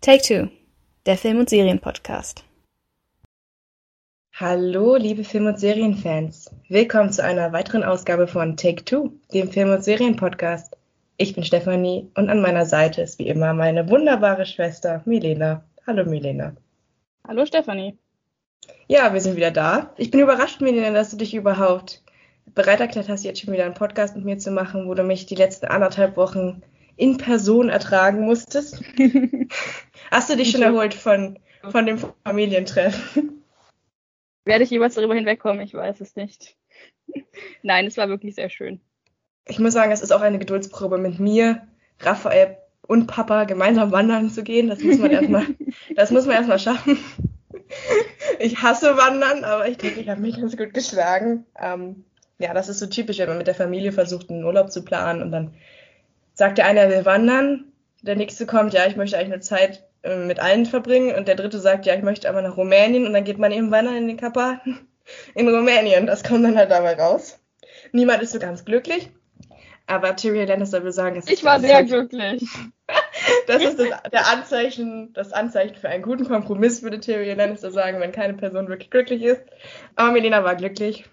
Take Two, der Film- und Serienpodcast. Hallo, liebe Film- und Serienfans. Willkommen zu einer weiteren Ausgabe von Take Two, dem Film- und Serienpodcast. Ich bin Stefanie und an meiner Seite ist wie immer meine wunderbare Schwester Milena. Hallo, Milena. Hallo, Stefanie. Ja, wir sind wieder da. Ich bin überrascht, Milena, dass du dich überhaupt bereit erklärt hast, jetzt schon wieder einen Podcast mit mir zu machen, wo du mich die letzten anderthalb Wochen in Person ertragen musstest. Hast du dich schon erholt von, von dem Familientreffen? Werde ich jemals darüber hinwegkommen? Ich weiß es nicht. Nein, es war wirklich sehr schön. Ich muss sagen, es ist auch eine Geduldsprobe mit mir, Raphael und Papa gemeinsam wandern zu gehen. Das muss man erstmal, das muss man erstmal schaffen. Ich hasse Wandern, aber ich denke, ich habe mich ganz gut geschlagen. Ähm, ja, das ist so typisch, wenn man mit der Familie versucht, einen Urlaub zu planen und dann sagt der eine, er will wandern, der nächste kommt, ja, ich möchte eigentlich eine Zeit äh, mit allen verbringen und der dritte sagt, ja, ich möchte aber nach Rumänien und dann geht man eben wandern in den Karpaten in Rumänien. Das kommt dann halt dabei raus. Niemand ist so ganz glücklich. Aber Tyrion Lannister will sagen, ich war sehr glücklich. das ist das, der Anzeichen, das Anzeichen für einen guten Kompromiss, würde Tyrion Lannister sagen, wenn keine Person wirklich glücklich ist. Aber Melina war glücklich.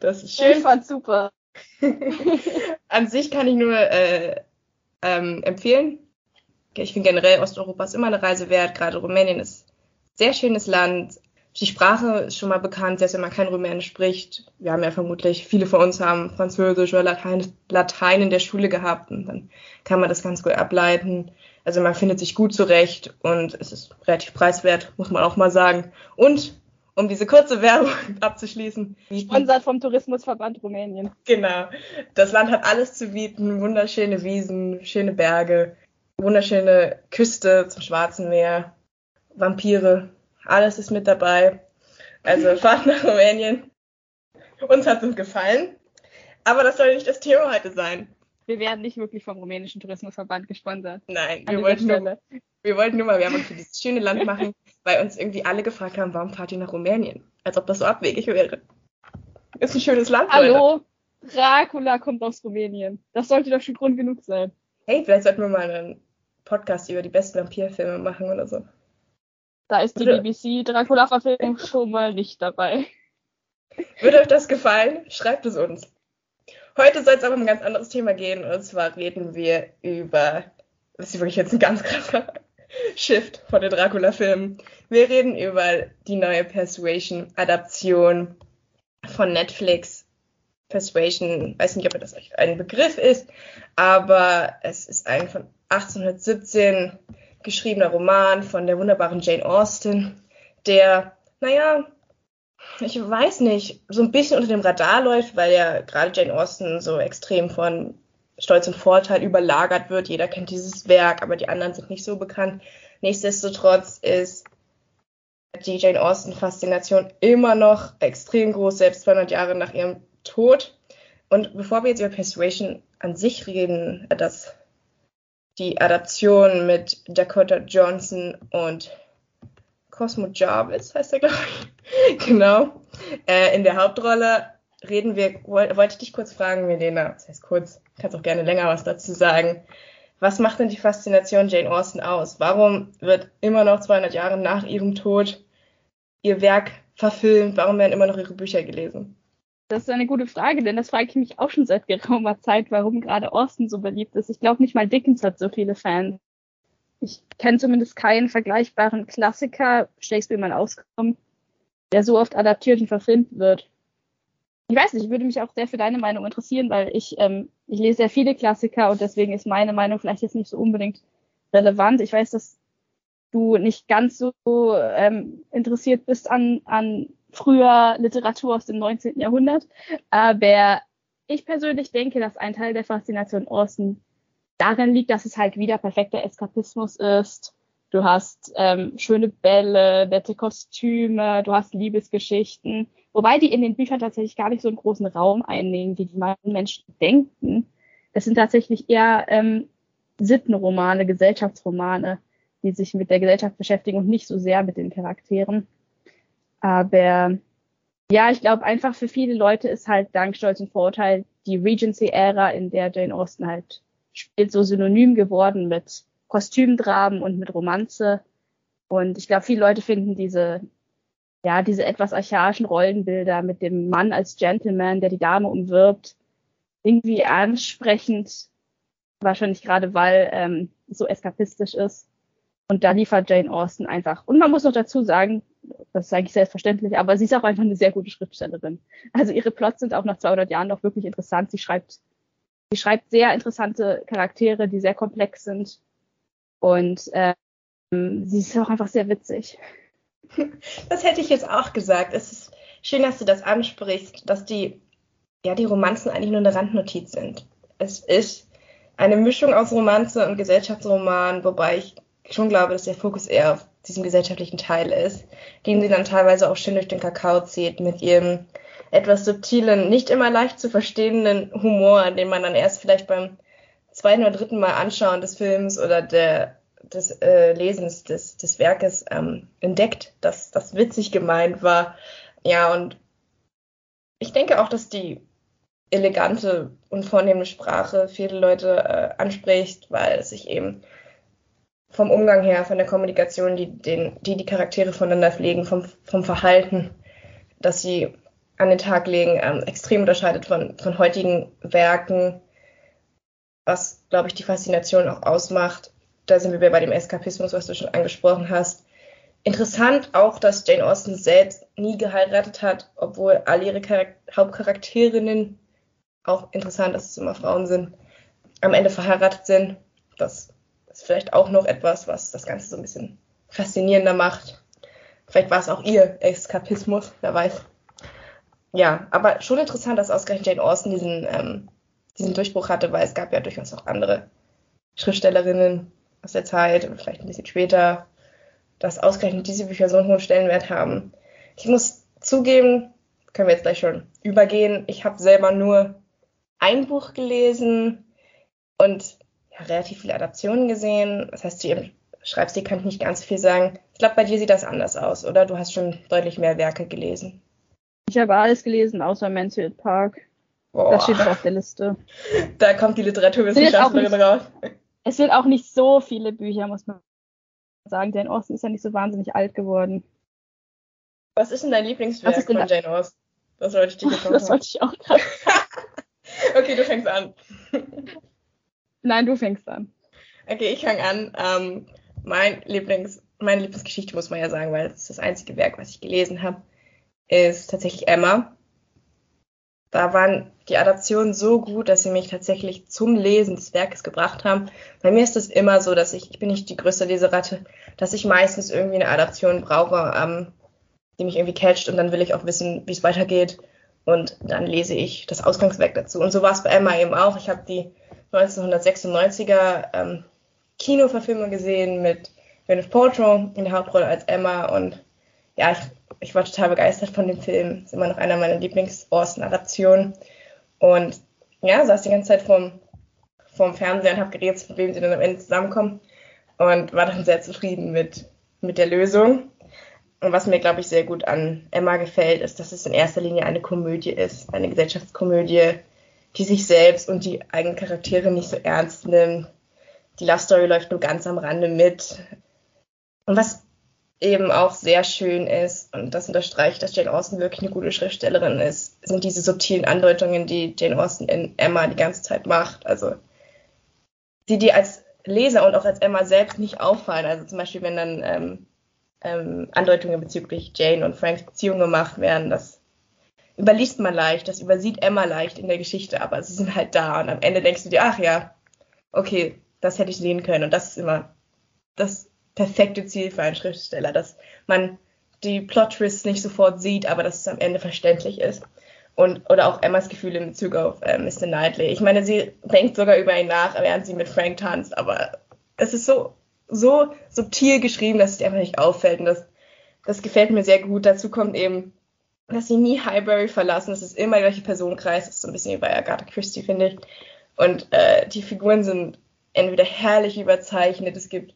Das ist schön. Ich fand super. An sich kann ich nur äh, ähm, empfehlen. Ich finde generell Osteuropa ist immer eine Reise wert. Gerade Rumänien ist ein sehr schönes Land. Die Sprache ist schon mal bekannt, selbst wenn man kein Rumänisch spricht. Wir haben ja vermutlich, viele von uns haben Französisch oder Latein, Latein in der Schule gehabt und dann kann man das ganz gut ableiten. Also man findet sich gut zurecht und es ist relativ preiswert, muss man auch mal sagen. Und um diese kurze Werbung abzuschließen. Sponsert vom Tourismusverband Rumänien. Genau. Das Land hat alles zu bieten. Wunderschöne Wiesen, schöne Berge, wunderschöne Küste zum Schwarzen Meer, Vampire. Alles ist mit dabei. Also fahrt nach Rumänien. Uns hat es gefallen. Aber das soll nicht das Thema heute sein. Wir werden nicht wirklich vom rumänischen Tourismusverband gesponsert. Nein, wir wollten, nur, wir wollten nur mal Werbung für dieses schöne Land machen, weil uns irgendwie alle gefragt haben, warum fahrt ihr nach Rumänien? Als ob das so abwegig wäre. Ist ein schönes Land, Hallo, Leute. Dracula kommt aus Rumänien. Das sollte doch schon Grund genug sein. Hey, vielleicht sollten wir mal einen Podcast über die besten Vampirfilme machen oder so. Da ist die BBC Dracula-Verfilmung schon mal nicht dabei. Würde euch das gefallen? Schreibt es uns. Heute soll es aber um ein ganz anderes Thema gehen. Und zwar reden wir über, das ist wirklich jetzt ein ganz krasser Shift von den Dracula-Filmen. Wir reden über die neue Persuasion-Adaption von Netflix. Persuasion, weiß nicht, ob das ein Begriff ist, aber es ist ein von 1817 geschriebener Roman von der wunderbaren Jane Austen, der, naja, ich weiß nicht, so ein bisschen unter dem Radar läuft, weil ja gerade Jane Austen so extrem von Stolz und Vorteil überlagert wird. Jeder kennt dieses Werk, aber die anderen sind nicht so bekannt. Nichtsdestotrotz ist die Jane Austen-Faszination immer noch extrem groß, selbst 200 Jahre nach ihrem Tod. Und bevor wir jetzt über Persuasion an sich reden, dass die Adaption mit Dakota Johnson und Cosmo Jarvis heißt er, glaube ich. genau. Äh, in der Hauptrolle reden wir, wollte ich dich kurz fragen, Milena, das heißt kurz, kannst auch gerne länger was dazu sagen. Was macht denn die Faszination Jane Austen aus? Warum wird immer noch 200 Jahre nach ihrem Tod ihr Werk verfilmt? Warum werden immer noch ihre Bücher gelesen? Das ist eine gute Frage, denn das frage ich mich auch schon seit geraumer Zeit, warum gerade Austen so beliebt ist. Ich glaube nicht mal Dickens hat so viele Fans ich kenne zumindest keinen vergleichbaren Klassiker, Shakespeare mal ausgenommen, der so oft adaptiert und verfilmt wird. Ich weiß nicht, ich würde mich auch sehr für deine Meinung interessieren, weil ich, ähm, ich lese sehr viele Klassiker und deswegen ist meine Meinung vielleicht jetzt nicht so unbedingt relevant. Ich weiß, dass du nicht ganz so ähm, interessiert bist an, an früher Literatur aus dem 19. Jahrhundert, aber ich persönlich denke, dass ein Teil der Faszination Austen darin liegt, dass es halt wieder perfekter Eskapismus ist. Du hast ähm, schöne Bälle, nette Kostüme, du hast Liebesgeschichten, wobei die in den Büchern tatsächlich gar nicht so einen großen Raum einnehmen, wie die meisten Menschen denken. Es sind tatsächlich eher ähm, Sittenromane, Gesellschaftsromane, die sich mit der Gesellschaft beschäftigen und nicht so sehr mit den Charakteren. Aber ja, ich glaube einfach für viele Leute ist halt dank Stolz und Vorurteil die Regency-Ära, in der Jane Austen halt spielt, so synonym geworden mit Kostümdramen und mit Romanze. Und ich glaube, viele Leute finden diese, ja, diese etwas archaischen Rollenbilder mit dem Mann als Gentleman, der die Dame umwirbt, irgendwie ansprechend. Wahrscheinlich gerade, weil ähm, so eskapistisch ist. Und da liefert Jane Austen einfach. Und man muss noch dazu sagen, das sage ich selbstverständlich, aber sie ist auch einfach eine sehr gute Schriftstellerin. Also ihre Plots sind auch nach 200 Jahren noch wirklich interessant. Sie schreibt, sie schreibt sehr interessante Charaktere, die sehr komplex sind. Und ähm, sie ist auch einfach sehr witzig. Das hätte ich jetzt auch gesagt. Es ist schön, dass du das ansprichst, dass die, ja, die Romanzen eigentlich nur eine Randnotiz sind. Es ist eine Mischung aus Romanze und Gesellschaftsroman, wobei ich schon glaube, dass der Fokus eher auf diesem gesellschaftlichen Teil ist, den sie dann teilweise auch schön durch den Kakao zieht mit ihrem etwas subtilen, nicht immer leicht zu verstehenden Humor, den man dann erst vielleicht beim zweiten oder dritten Mal anschauen des Films oder der, des äh, Lesens des, des Werkes ähm, entdeckt, dass das witzig gemeint war. Ja, und ich denke auch, dass die elegante und vornehme Sprache viele Leute äh, anspricht, weil es sich eben vom Umgang her, von der Kommunikation, die den, die, die Charaktere voneinander pflegen, vom, vom Verhalten, dass sie an den Tag legen, ähm, extrem unterscheidet von, von heutigen Werken, was, glaube ich, die Faszination auch ausmacht. Da sind wir bei dem Eskapismus, was du schon angesprochen hast. Interessant auch, dass Jane Austen selbst nie geheiratet hat, obwohl alle ihre Charak Hauptcharakterinnen, auch interessant, dass es immer Frauen sind, am Ende verheiratet sind. Das ist vielleicht auch noch etwas, was das Ganze so ein bisschen faszinierender macht. Vielleicht war es auch ihr Eskapismus, wer weiß. Ja, aber schon interessant, dass ausgerechnet Jane Austen diesen, ähm, diesen Durchbruch hatte, weil es gab ja durchaus auch andere Schriftstellerinnen aus der Zeit und vielleicht ein bisschen später, dass ausgerechnet diese Bücher so einen hohen Stellenwert haben. Ich muss zugeben, können wir jetzt gleich schon übergehen, ich habe selber nur ein Buch gelesen und ja, relativ viele Adaptionen gesehen. Das heißt, zu ihrem Schreibstil kann ich nicht ganz viel sagen. Ich glaube, bei dir sieht das anders aus, oder? Du hast schon deutlich mehr Werke gelesen. Ich habe alles gelesen, außer Mansfield Park. Boah. Das steht auf der Liste. Da kommt die Literaturwissenschaftlerin raus. Es sind auch nicht so viele Bücher, muss man sagen. Jane Austen ist ja nicht so wahnsinnig alt geworden. Was ist denn dein Lieblingswerk ist denn von Jane Austen? Das wollte ich dir gefragt Das wollte ich auch gerade. okay, du fängst an. Nein, du fängst an. Okay, ich fange an. Ähm, mein Lieblings, meine Lieblingsgeschichte muss man ja sagen, weil es das einzige Werk, was ich gelesen habe, ist tatsächlich Emma. Da waren die Adaptionen so gut, dass sie mich tatsächlich zum Lesen des Werkes gebracht haben. Bei mir ist es immer so, dass ich, ich bin nicht die größte Leseratte, dass ich meistens irgendwie eine Adaption brauche, ähm, die mich irgendwie catcht und dann will ich auch wissen, wie es weitergeht. Und dann lese ich das Ausgangswerk dazu. Und so war es bei Emma eben auch. Ich habe die 1996er ähm, Kinoverfilmung gesehen mit Gwyneth Paltrow in der Hauptrolle als Emma und ja, ich, ich war total begeistert von dem Film. Ist immer noch einer meiner Lieblings-Ors-Narrationen. Und ja, saß die ganze Zeit vorm, vorm Fernseher und habe geredet, mit wem sie dann am Ende zusammenkommen. Und war dann sehr zufrieden mit, mit der Lösung. Und was mir, glaube ich, sehr gut an Emma gefällt, ist, dass es in erster Linie eine Komödie ist, eine Gesellschaftskomödie, die sich selbst und die eigenen Charaktere nicht so ernst nimmt. Die Love Story läuft nur ganz am Rande mit. Und was eben auch sehr schön ist, und das unterstreicht, dass Jane Austen wirklich eine gute Schriftstellerin ist, sind diese subtilen Andeutungen, die Jane Austen in Emma die ganze Zeit macht. Also die dir als Leser und auch als Emma selbst nicht auffallen. Also zum Beispiel, wenn dann ähm, ähm, Andeutungen bezüglich Jane und Franks Beziehung gemacht werden, das überliest man leicht, das übersieht Emma leicht in der Geschichte, aber sie sind halt da und am Ende denkst du dir, ach ja, okay, das hätte ich sehen können und das ist immer das perfekte Ziel für einen Schriftsteller, dass man die Plot-Twists nicht sofort sieht, aber dass es am Ende verständlich ist. Und, oder auch Emmas Gefühle in Bezug auf äh, Mr. Knightley. Ich meine, sie denkt sogar über ihn nach, während sie mit Frank tanzt, aber es ist so, so subtil geschrieben, dass es dir einfach nicht auffällt. Und das, das gefällt mir sehr gut. Dazu kommt eben dass sie nie Highbury verlassen. Es ist immer der gleiche Personenkreis. Das ist so ein bisschen wie bei Agatha Christie, finde ich. Und äh, die Figuren sind entweder herrlich überzeichnet. Es gibt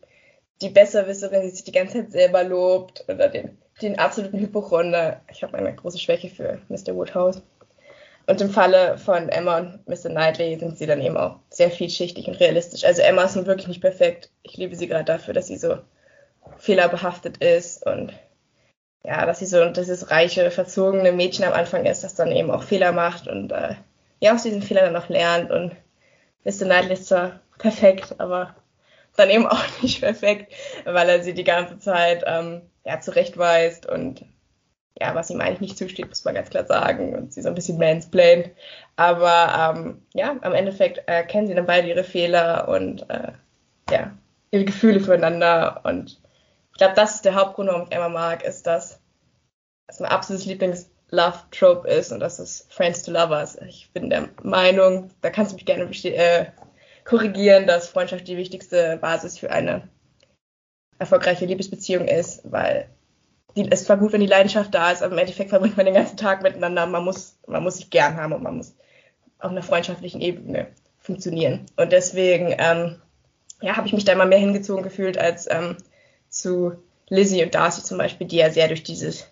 die Besserwisserin, die sich die ganze Zeit selber lobt, oder den, den absoluten Hypochonder. Ich habe eine große Schwäche für Mr. Woodhouse. und im Falle von Emma und Mr. Knightley sind sie dann eben auch sehr vielschichtig und realistisch. Also Emma ist nun wirklich nicht perfekt. Ich liebe sie gerade dafür, dass sie so fehlerbehaftet ist und ja, dass sie so dieses reiche, verzogene Mädchen am Anfang ist, das dann eben auch Fehler macht und äh, ja, aus diesen Fehlern dann auch lernt. Und Mr. Knightley ist zwar perfekt, aber dann eben auch nicht perfekt, weil er sie die ganze Zeit ähm, ja, zurechtweist und ja, was ihm eigentlich nicht zusteht, muss man ganz klar sagen. Und sie so ein bisschen mansplained. Aber ähm, ja, am Endeffekt erkennen sie dann beide ihre Fehler und äh, ja, ihre Gefühle füreinander. Und ich glaube, das ist der Hauptgrund, warum ich Emma mag, ist, dass es mein absolutes Lieblings-Love-Trope ist und das ist Friends to Lovers. Ich bin der Meinung, da kannst du mich gerne äh, korrigieren, dass Freundschaft die wichtigste Basis für eine erfolgreiche Liebesbeziehung ist, weil die, es war gut, wenn die Leidenschaft da ist, aber im Endeffekt verbringt man den ganzen Tag miteinander. Man muss, man muss sich gern haben und man muss auf einer freundschaftlichen Ebene funktionieren. Und deswegen, ähm, ja, habe ich mich da immer mehr hingezogen gefühlt als ähm, zu Lizzie und Darcy zum Beispiel, die ja sehr durch dieses,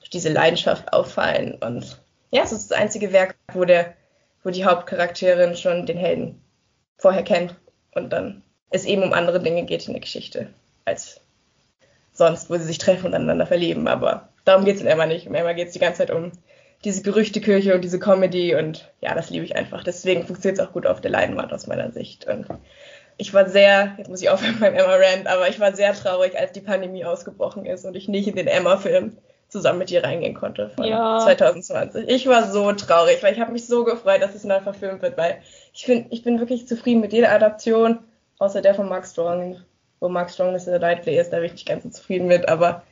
durch diese Leidenschaft auffallen. Und ja, es ist das einzige Werk, wo der, wo die Hauptcharakterin schon den Helden vorher kennt und dann es eben um andere Dinge geht in der Geschichte als sonst, wo sie sich treffen und aneinander verlieben. Aber darum geht es in Emma nicht. In Emma geht es die ganze Zeit um diese Gerüchtekirche und diese Comedy und ja, das liebe ich einfach. Deswegen funktioniert es auch gut auf der Leinwand aus meiner Sicht. Und ich war sehr, jetzt muss ich aufhören beim Emma Rand, aber ich war sehr traurig, als die Pandemie ausgebrochen ist und ich nicht in den Emma-Film zusammen mit ihr reingehen konnte von ja. 2020. Ich war so traurig, weil ich habe mich so gefreut, dass es neu verfilmt wird, weil ich finde, ich bin wirklich zufrieden mit jeder Adaption, außer der von Mark Strong wo Mark Strong Mr. Knightley ist, da bin ich nicht ganz so zufrieden mit. Aber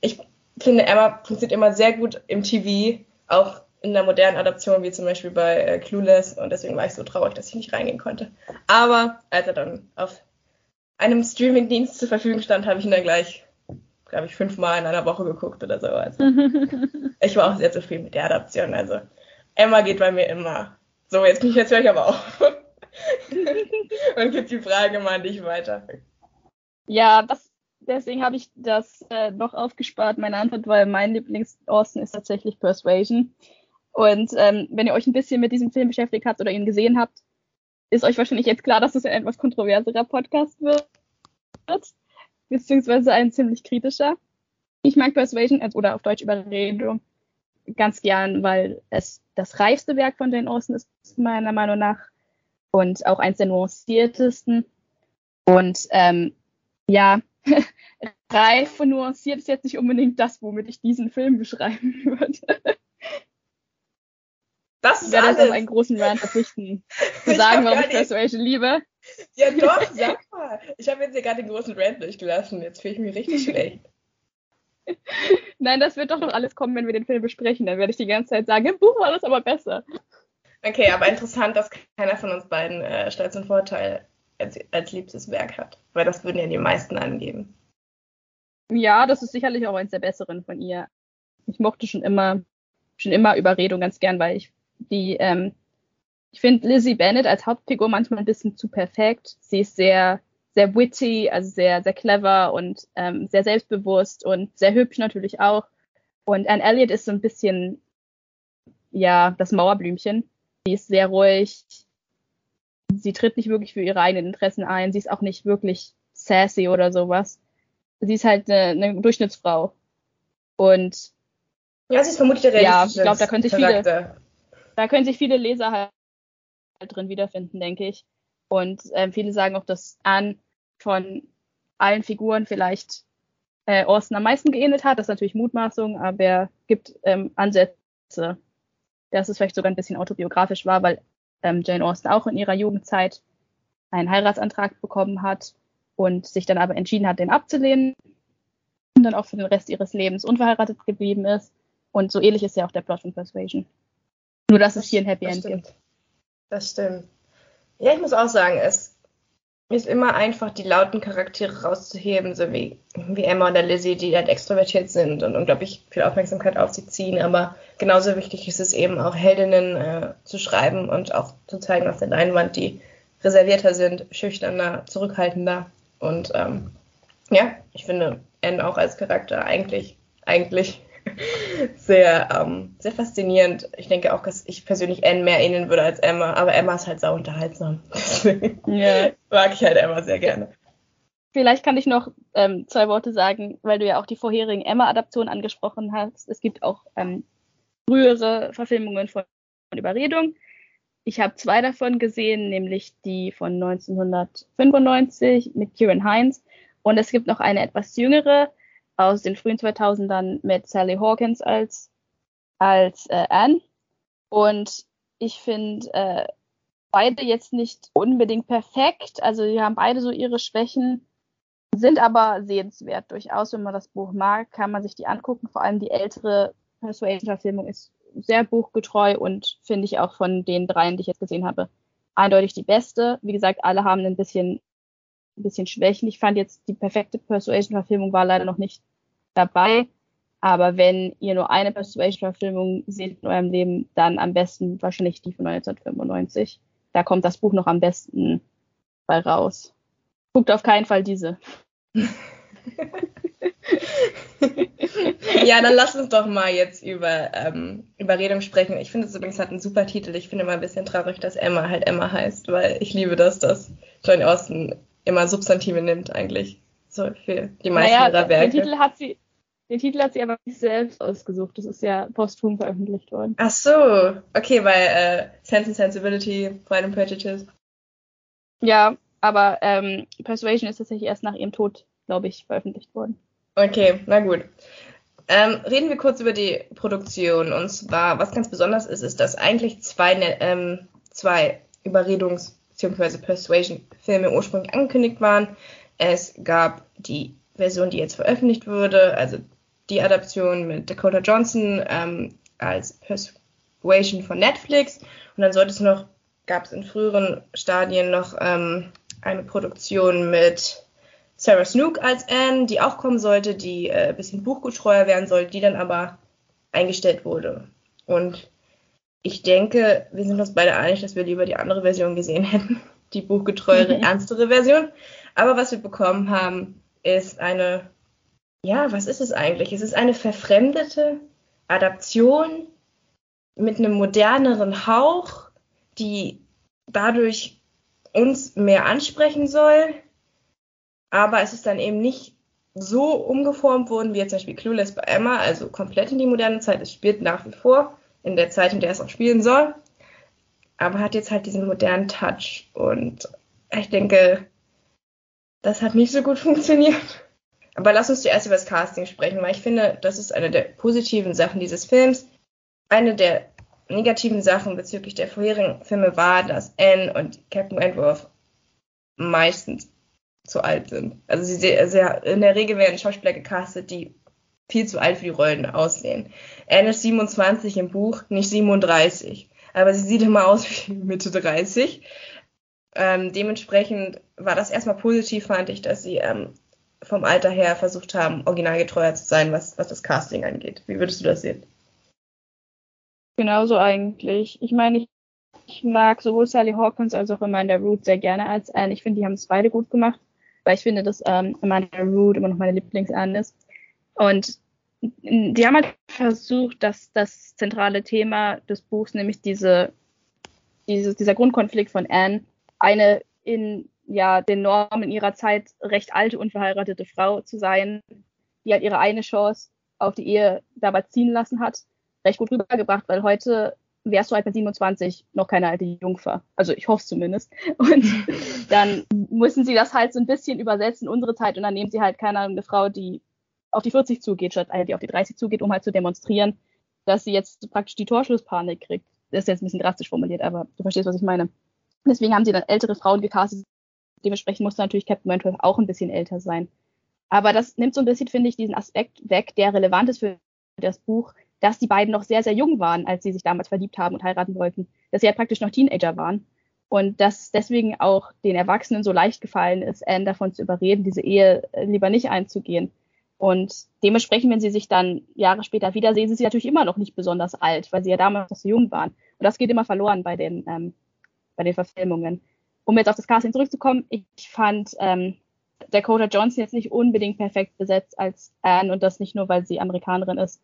ich finde, Emma funktioniert immer sehr gut im TV, auch in der modernen Adaption, wie zum Beispiel bei äh, Clueless. Und deswegen war ich so traurig, dass ich nicht reingehen konnte. Aber als er dann auf einem Streamingdienst zur Verfügung stand, habe ich ihn dann gleich, glaube ich, fünfmal in einer Woche geguckt oder so. Also ich war auch sehr zufrieden mit der Adaption. Also Emma geht bei mir immer. So, jetzt, jetzt höre ich aber auf. Und gibt die Frage mal an dich weiter. Ja, das, deswegen habe ich das äh, noch aufgespart, meine Antwort, weil mein Lieblings-Austin ist tatsächlich Persuasion. Und ähm, wenn ihr euch ein bisschen mit diesem Film beschäftigt habt oder ihn gesehen habt, ist euch wahrscheinlich jetzt klar, dass es ein etwas kontroverserer Podcast wird. Beziehungsweise ein ziemlich kritischer. Ich mag Persuasion, also, oder auf Deutsch Überredung, ganz gern, weil es das reifste Werk von Jane Austen ist, meiner Meinung nach. Und auch eins der nuanciertesten. Und ähm, ja, reif und nuanciert ist jetzt nicht unbedingt das, womit ich diesen Film beschreiben würde. Das ist ich werde alles. auf einen großen Rant verzichten, zu sagen, warum ich Persuasion liebe. Ja doch, sag mal. Ich habe jetzt hier gerade den großen Rant durchgelassen. Jetzt fühle ich mich richtig schlecht. Nein, das wird doch noch alles kommen, wenn wir den Film besprechen. Dann werde ich die ganze Zeit sagen, im Buch war das aber besser. Okay, aber interessant, dass keiner von uns beiden äh, Stolz und Vorteil als, als liebstes Werk hat. Weil das würden ja die meisten angeben. Ja, das ist sicherlich auch eins der besseren von ihr. Ich mochte schon immer, schon immer Überredung ganz gern, weil ich die, ähm, ich finde Lizzie Bennett als Hauptfigur manchmal ein bisschen zu perfekt. Sie ist sehr, sehr witty, also sehr, sehr clever und ähm, sehr selbstbewusst und sehr hübsch natürlich auch. Und Anne Elliot ist so ein bisschen, ja, das Mauerblümchen. Sie ist sehr ruhig, sie tritt nicht wirklich für ihre eigenen Interessen ein. Sie ist auch nicht wirklich sassy oder sowas. Sie ist halt eine, eine Durchschnittsfrau. Und ja, sie ist vermutlich der Ja, ich glaube, da können sich viele, da können sich viele Leser halt drin wiederfinden, denke ich. Und ähm, viele sagen auch, dass Anne von allen Figuren vielleicht äh, Orson am meisten geähnelt hat. Das ist natürlich Mutmaßung, aber er gibt ähm, Ansätze, dass es vielleicht sogar ein bisschen autobiografisch war, weil ähm, Jane Austen auch in ihrer Jugendzeit einen Heiratsantrag bekommen hat und sich dann aber entschieden hat, den abzulehnen und dann auch für den Rest ihres Lebens unverheiratet geblieben ist. Und so ähnlich ist ja auch der Plot von Persuasion. Nur, dass das, es hier ein Happy End stimmt. gibt. Das stimmt. Ja, ich muss auch sagen, es ist immer einfach, die lauten Charaktere rauszuheben, so wie, wie Emma oder Lizzie, die halt extrovertiert sind und unglaublich viel Aufmerksamkeit auf sich ziehen. Aber genauso wichtig ist es eben auch, Heldinnen äh, zu schreiben und auch zu zeigen auf der Leinwand, die reservierter sind, schüchterner, zurückhaltender. Und ähm, ja, ich finde Anne auch als Charakter eigentlich, eigentlich sehr, ähm, sehr faszinierend. Ich denke auch, dass ich persönlich Anne mehr ähneln würde als Emma, aber Emma ist halt sau unterhaltsam. Deswegen yeah. mag ich halt Emma sehr gerne. Vielleicht kann ich noch ähm, zwei Worte sagen, weil du ja auch die vorherigen Emma-Adaptionen angesprochen hast. Es gibt auch ähm, frühere Verfilmungen von, von Überredung. Ich habe zwei davon gesehen, nämlich die von 1995 mit Kieran Hines und es gibt noch eine etwas jüngere aus den frühen 2000ern mit Sally Hawkins als, als äh, Anne. Und ich finde äh, beide jetzt nicht unbedingt perfekt. Also sie haben beide so ihre Schwächen sind aber sehenswert durchaus. Wenn man das Buch mag, kann man sich die angucken. Vor allem die ältere Persuasion-Verfilmung ist sehr buchgetreu und finde ich auch von den dreien, die ich jetzt gesehen habe, eindeutig die beste. Wie gesagt, alle haben ein bisschen, ein bisschen Schwächen. Ich fand jetzt die perfekte Persuasion-Verfilmung war leider noch nicht dabei. Aber wenn ihr nur eine Persuasion-Verfilmung seht in eurem Leben, dann am besten wahrscheinlich die von 1995. Da kommt das Buch noch am besten bei raus. Guckt auf keinen Fall diese. ja, dann lass uns doch mal jetzt über ähm, Überredung sprechen. Ich finde es übrigens hat einen super Titel. Ich finde immer ein bisschen traurig, dass Emma halt Emma heißt, weil ich liebe das, dass John Austen immer Substantive nimmt eigentlich. So für die meisten naja, ihrer Werke. Den Titel hat sie, den Titel hat sie aber nicht selbst ausgesucht. Das ist ja posthum veröffentlicht worden. Ach so, okay, bei äh, Sense and Sensibility, Pride and Prejudice. Ja, aber ähm, Persuasion ist tatsächlich erst nach ihrem Tod, glaube ich, veröffentlicht worden. Okay, na gut. Ähm, reden wir kurz über die Produktion. Und zwar, was ganz besonders ist, ist, dass eigentlich zwei, ne, ähm, zwei Überredungs- bzw. Persuasion-Filme ursprünglich angekündigt waren. Es gab die Version, die jetzt veröffentlicht wurde, also die Adaption mit Dakota Johnson ähm, als Persuasion von Netflix. Und dann sollte es noch, gab es in früheren Stadien noch ähm, eine Produktion mit Sarah Snook als Anne, die auch kommen sollte, die äh, ein bisschen buchgetreuer werden sollte, die dann aber eingestellt wurde. Und ich denke, wir sind uns beide einig, dass wir lieber die andere Version gesehen hätten, die buchgetreuere, ernstere Version. Aber was wir bekommen haben, ist eine, ja, was ist es eigentlich? Es ist eine verfremdete Adaption mit einem moderneren Hauch, die dadurch uns mehr ansprechen soll, aber es ist dann eben nicht so umgeformt worden, wie jetzt zum Beispiel Clueless bei Emma, also komplett in die moderne Zeit. Es spielt nach wie vor in der Zeit, in der es auch spielen soll, aber hat jetzt halt diesen modernen Touch und ich denke, das hat nicht so gut funktioniert. Aber lass uns zuerst über das Casting sprechen, weil ich finde, das ist eine der positiven Sachen dieses Films. Eine der negativen Sachen bezüglich der vorherigen Filme war, dass Anne und Captain Wentworth meistens zu alt sind. Also sie, also in der Regel werden Schauspieler gecastet, die viel zu alt für die Rollen aussehen. Anne ist 27 im Buch, nicht 37. Aber sie sieht immer aus wie Mitte 30. Ähm, dementsprechend war das erstmal positiv, fand ich, dass sie ähm, vom Alter her versucht haben, originalgetreuer zu sein, was, was das Casting angeht. Wie würdest du das sehen? Genauso eigentlich. Ich meine, ich, ich mag sowohl Sally Hawkins als auch Amanda Root sehr gerne als Anne. Ich finde, die haben es beide gut gemacht, weil ich finde, dass ähm, Amanda Root immer noch meine Lieblings-Anne ist. Und die haben halt versucht, dass das zentrale Thema des Buchs, nämlich diese, diese, dieser Grundkonflikt von Anne, eine in ja, den Normen ihrer Zeit recht alte, unverheiratete Frau zu sein, die halt ihre eine Chance auf die Ehe dabei ziehen lassen hat recht gut rübergebracht, weil heute wärst du halt mit 27 noch keine alte Jungfer. Also ich hoffe zumindest. Und dann müssen sie das halt so ein bisschen übersetzen, unsere Zeit, und dann nehmen sie halt, keine Ahnung, eine Frau, die auf die 40 zugeht, statt eine, die auf die 30 zugeht, um halt zu demonstrieren, dass sie jetzt praktisch die Torschlusspanik kriegt. Das ist jetzt ein bisschen drastisch formuliert, aber du verstehst, was ich meine. Deswegen haben sie dann ältere Frauen gecastet. Dementsprechend muss natürlich Captain Wentworth auch ein bisschen älter sein. Aber das nimmt so ein bisschen, finde ich, diesen Aspekt weg, der relevant ist für das Buch, dass die beiden noch sehr, sehr jung waren, als sie sich damals verliebt haben und heiraten wollten. Dass sie ja praktisch noch Teenager waren. Und dass deswegen auch den Erwachsenen so leicht gefallen ist, Anne davon zu überreden, diese Ehe lieber nicht einzugehen. Und dementsprechend, wenn sie sich dann Jahre später wiedersehen, sind sie natürlich immer noch nicht besonders alt, weil sie ja damals noch so jung waren. Und das geht immer verloren bei den, ähm, bei den Verfilmungen. Um jetzt auf das Casting zurückzukommen, ich fand ähm, Dakota Johnson jetzt nicht unbedingt perfekt besetzt als Anne und das nicht nur, weil sie Amerikanerin ist,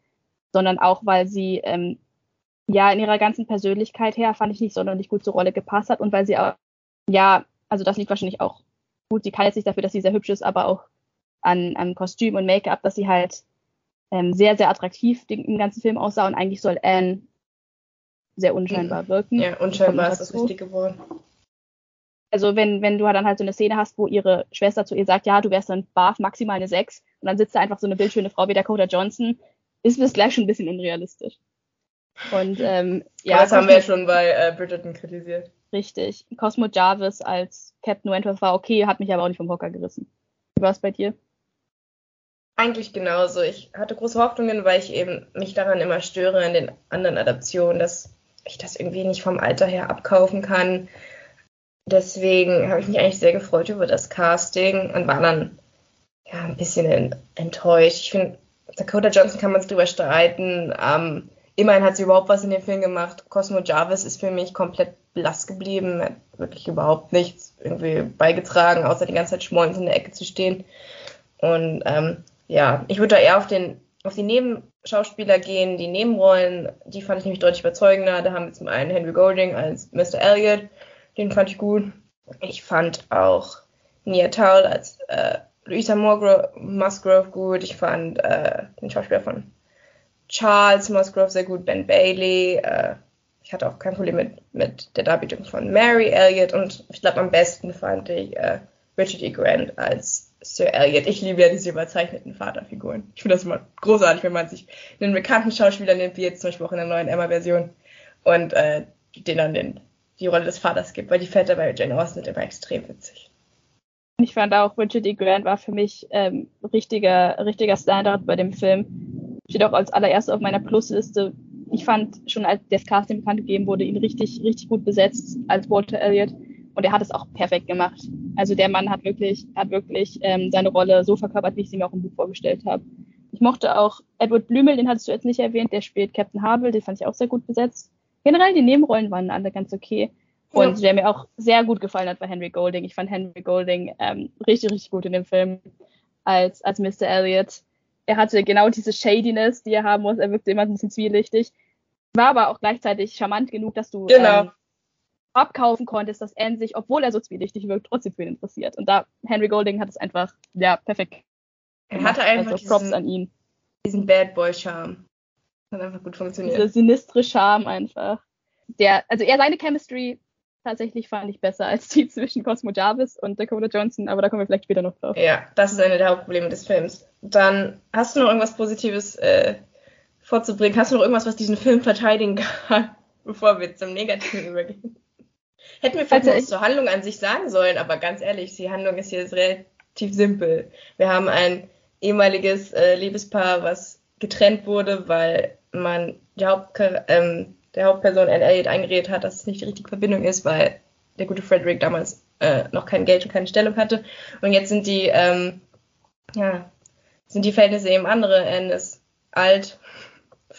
sondern auch, weil sie ähm, ja in ihrer ganzen Persönlichkeit her, fand ich nicht sonderlich gut zur Rolle gepasst hat und weil sie auch, ja, also das liegt wahrscheinlich auch gut, sie kann jetzt nicht dafür, dass sie sehr hübsch ist, aber auch an, an Kostüm und Make-up, dass sie halt ähm, sehr, sehr attraktiv den, im ganzen Film aussah und eigentlich soll Anne sehr unscheinbar wirken. Ja, unscheinbar ist das richtig geworden. Also wenn, wenn du dann halt so eine Szene hast, wo ihre Schwester zu ihr sagt, ja, du wärst dann Barf maximal eine 6 und dann sitzt da einfach so eine bildschöne Frau wie Dakota Johnson, ist das gleich schon ein bisschen unrealistisch. Und ähm, ja. das haben wir ja schon bei äh, Bridgerton kritisiert. Richtig. Cosmo Jarvis als Captain Wentworth war okay, hat mich aber auch nicht vom Hocker gerissen. Wie war es bei dir? Eigentlich genauso. Ich hatte große Hoffnungen, weil ich eben mich daran immer störe in den anderen Adaptionen, dass ich das irgendwie nicht vom Alter her abkaufen kann. Deswegen habe ich mich eigentlich sehr gefreut über das Casting und war dann ja ein bisschen enttäuscht. Ich finde, Dakota Johnson kann man drüber streiten. Ähm, immerhin hat sie überhaupt was in dem Film gemacht. Cosmo Jarvis ist für mich komplett blass geblieben, hat wirklich überhaupt nichts irgendwie beigetragen, außer die ganze Zeit schmollend in der Ecke zu stehen. Und ähm, ja, ich würde da eher auf den auf die Nebenschauspieler gehen, die Nebenrollen, die fand ich nämlich deutlich überzeugender. Da haben wir zum einen Henry Golding als Mr. Elliot, den fand ich gut. Ich fand auch Nia Towle als äh, Louisa Musgrove, Musgrove gut. Ich fand äh, den Schauspieler von Charles Musgrove sehr gut, Ben Bailey. Äh, ich hatte auch kein Problem mit, mit der Darbietung von Mary Elliot und ich glaube am besten fand ich äh, Richard E. Grant als Sir Elliot. Ich liebe ja diese überzeichneten Vaterfiguren. Ich finde das immer großartig, wenn man sich einen bekannten Schauspieler nimmt, wie jetzt zum Beispiel auch in der neuen Emma-Version, und äh, den dann den, die Rolle des Vaters gibt, weil die Väter bei Jane Austen sind immer extrem witzig. Ich fand auch, Richard E. Grant war für mich ähm, richtiger, richtiger Standard bei dem Film. Steht auch als allererstes auf meiner Plusliste. Ich fand schon, als das Casting bekannt gegeben wurde, ihn richtig, richtig gut besetzt als Walter Elliot. Und er hat es auch perfekt gemacht. Also der Mann hat wirklich, hat wirklich ähm, seine Rolle so verkörpert, wie ich sie mir auch im Buch vorgestellt habe. Ich mochte auch Edward Blümel, den hattest du jetzt nicht erwähnt, der spielt Captain Harville, den fand ich auch sehr gut besetzt. Generell die Nebenrollen waren alle ganz okay. Und ja. der mir auch sehr gut gefallen hat, war Henry Golding. Ich fand Henry Golding ähm, richtig, richtig gut in dem Film als, als Mr. Elliot. Er hatte genau diese Shadiness, die er haben muss. Er wirkte immer ein bisschen zwielichtig. War aber auch gleichzeitig charmant genug, dass du genau. ähm, abkaufen konntest, dass Anne sich, obwohl er so zwielichtig wirkt, trotzdem für ihn interessiert. Und da Henry Golding hat es einfach, ja, perfekt. Er hatte einfach also Props diesen, an ihn. diesen Bad Boy Charme. Hat einfach gut funktioniert. Dieser sinistre Charme einfach. Der, also eher seine Chemistry tatsächlich fand ich besser als die zwischen Cosmo Jarvis und Dakota Johnson, aber da kommen wir vielleicht später noch drauf. Ja, das ist eine der Hauptprobleme des Films. Dann hast du noch irgendwas Positives äh, vorzubringen? Hast du noch irgendwas, was diesen Film verteidigen kann, bevor wir zum Negativen übergehen? Hätten wir vielleicht also was zur Handlung an sich sagen sollen, aber ganz ehrlich, die Handlung ist hier relativ simpel. Wir haben ein ehemaliges äh, Liebespaar, was getrennt wurde, weil man die Hauptchar ähm, der Hauptperson Anne Elliot eingeredet hat, dass es nicht die richtige Verbindung ist, weil der gute Frederick damals äh, noch kein Geld und keine Stellung hatte. Und jetzt sind die, ähm, ja, sind die Verhältnisse eben andere. Anne ist alt,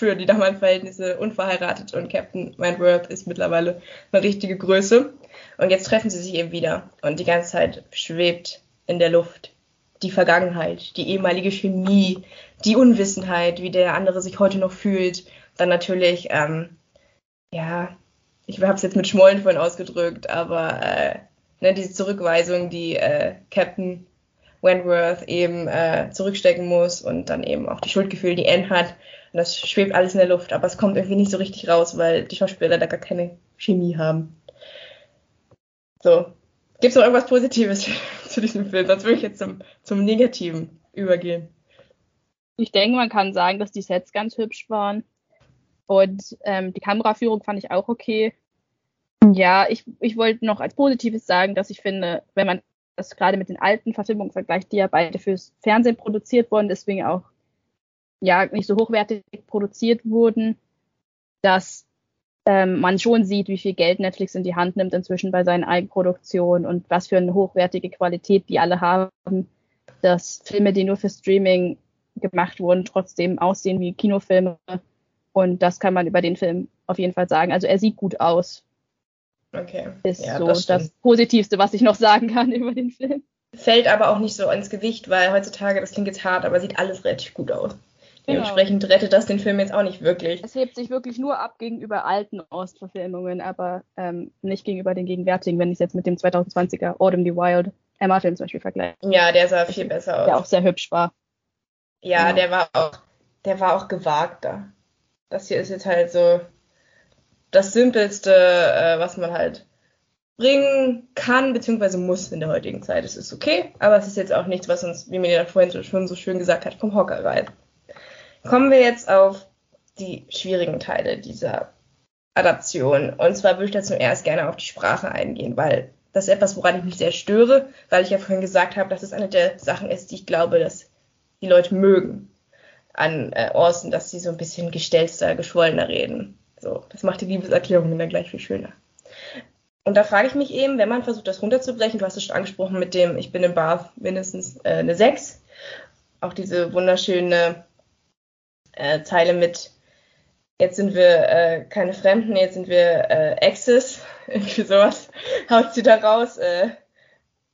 für die damaligen Verhältnisse unverheiratet und Captain Wentworth ist mittlerweile eine richtige Größe. Und jetzt treffen sie sich eben wieder und die ganze Zeit schwebt in der Luft die Vergangenheit, die ehemalige Chemie, die Unwissenheit, wie der andere sich heute noch fühlt. Dann natürlich, ähm, ja, ich habe es jetzt mit Schmollen vorhin ausgedrückt, aber äh, ne, diese Zurückweisung, die äh, Captain Wentworth eben äh, zurückstecken muss und dann eben auch die Schuldgefühle, die Anne hat. Und das schwebt alles in der Luft, aber es kommt irgendwie nicht so richtig raus, weil die Schauspieler da gar keine Chemie haben. So. Gibt es noch irgendwas Positives zu diesem Film? Sonst würde ich jetzt zum, zum Negativen übergehen. Ich denke, man kann sagen, dass die Sets ganz hübsch waren. Und ähm, die Kameraführung fand ich auch okay. Ja, ich, ich wollte noch als Positives sagen, dass ich finde, wenn man das gerade mit den alten Verfilmungen vergleicht, die ja beide fürs Fernsehen produziert wurden, deswegen auch ja nicht so hochwertig produziert wurden, dass ähm, man schon sieht, wie viel Geld Netflix in die Hand nimmt inzwischen bei seinen Eigenproduktionen und was für eine hochwertige Qualität die alle haben, dass Filme, die nur für Streaming gemacht wurden, trotzdem aussehen wie Kinofilme. Und das kann man über den Film auf jeden Fall sagen. Also er sieht gut aus. Okay. Ist ja, so das, das Positivste, was ich noch sagen kann über den Film. Fällt aber auch nicht so ins Gewicht, weil heutzutage, das klingt jetzt hart, aber sieht alles relativ gut aus. Genau. Dementsprechend rettet das den Film jetzt auch nicht wirklich. Es hebt sich wirklich nur ab gegenüber alten Ost-Verfilmungen, aber ähm, nicht gegenüber den gegenwärtigen, wenn ich es jetzt mit dem 2020er Autumn the Wild Emma-Film zum Beispiel vergleiche. Ja, der sah viel besser aus. Der auch sehr hübsch war. Ja, genau. der war auch, der war auch gewagter. Das hier ist jetzt halt so das Simpelste, äh, was man halt bringen kann, beziehungsweise muss in der heutigen Zeit. Es ist okay, aber es ist jetzt auch nichts, was uns, wie mir ja vorhin schon so schön gesagt hat, vom Hocker reißt. Kommen wir jetzt auf die schwierigen Teile dieser Adaption. Und zwar würde ich da zuerst gerne auf die Sprache eingehen, weil das ist etwas, woran ich mich sehr störe, weil ich ja vorhin gesagt habe, dass es eine der Sachen ist, die ich glaube, dass die Leute mögen an äh, Orson, dass sie so ein bisschen gestelzter, geschwollener reden. So, das macht die Liebeserklärung dann gleich viel schöner. Und da frage ich mich eben, wenn man versucht, das runterzubrechen, du hast es schon angesprochen mit dem, ich bin im Bar mindestens äh, eine 6. Auch diese wunderschöne äh, Zeile mit, jetzt sind wir äh, keine Fremden, jetzt sind wir äh, Exes, irgendwie sowas, haut sie da raus. Äh,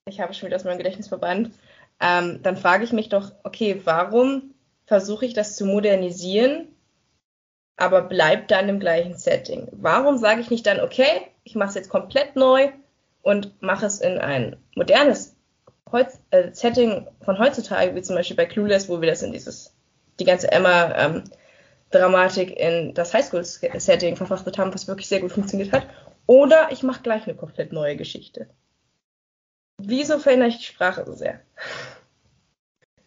ich habe schon wieder aus meinem Gedächtnis verbannt. Ähm, dann frage ich mich doch, okay, warum versuche ich das zu modernisieren, aber bleibt dann im gleichen Setting? Warum sage ich nicht dann, okay, ich mache es jetzt komplett neu und mache es in ein modernes Heutz äh, Setting von heutzutage, wie zum Beispiel bei Clueless, wo wir das in dieses, die ganze Emma-Dramatik ähm, in das Highschool-Setting verfrachtet haben, was wirklich sehr gut funktioniert hat. Oder ich mache gleich eine komplett neue Geschichte. Wieso verändere ich die Sprache so sehr?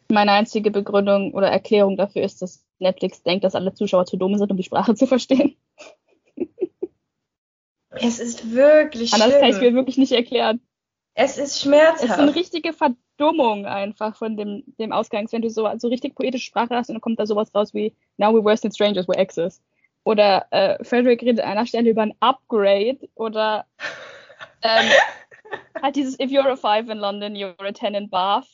Meine einzige Begründung oder Erklärung dafür ist, dass Netflix denkt, dass alle Zuschauer zu dumm sind, um die Sprache zu verstehen. Es ist wirklich Anders schlimm. kann ich mir wirklich nicht erklären. Es ist schmerzhaft. Es ist eine richtige Verdummung einfach von dem, dem Ausgangs, wenn du so, so richtig poetische Sprache hast und dann kommt da sowas raus wie Now we're worse than strangers, we're exes. Oder äh, Frederick redet an einer Stelle über ein Upgrade oder ähm, halt dieses If you're a five in London, you're a ten in Bath.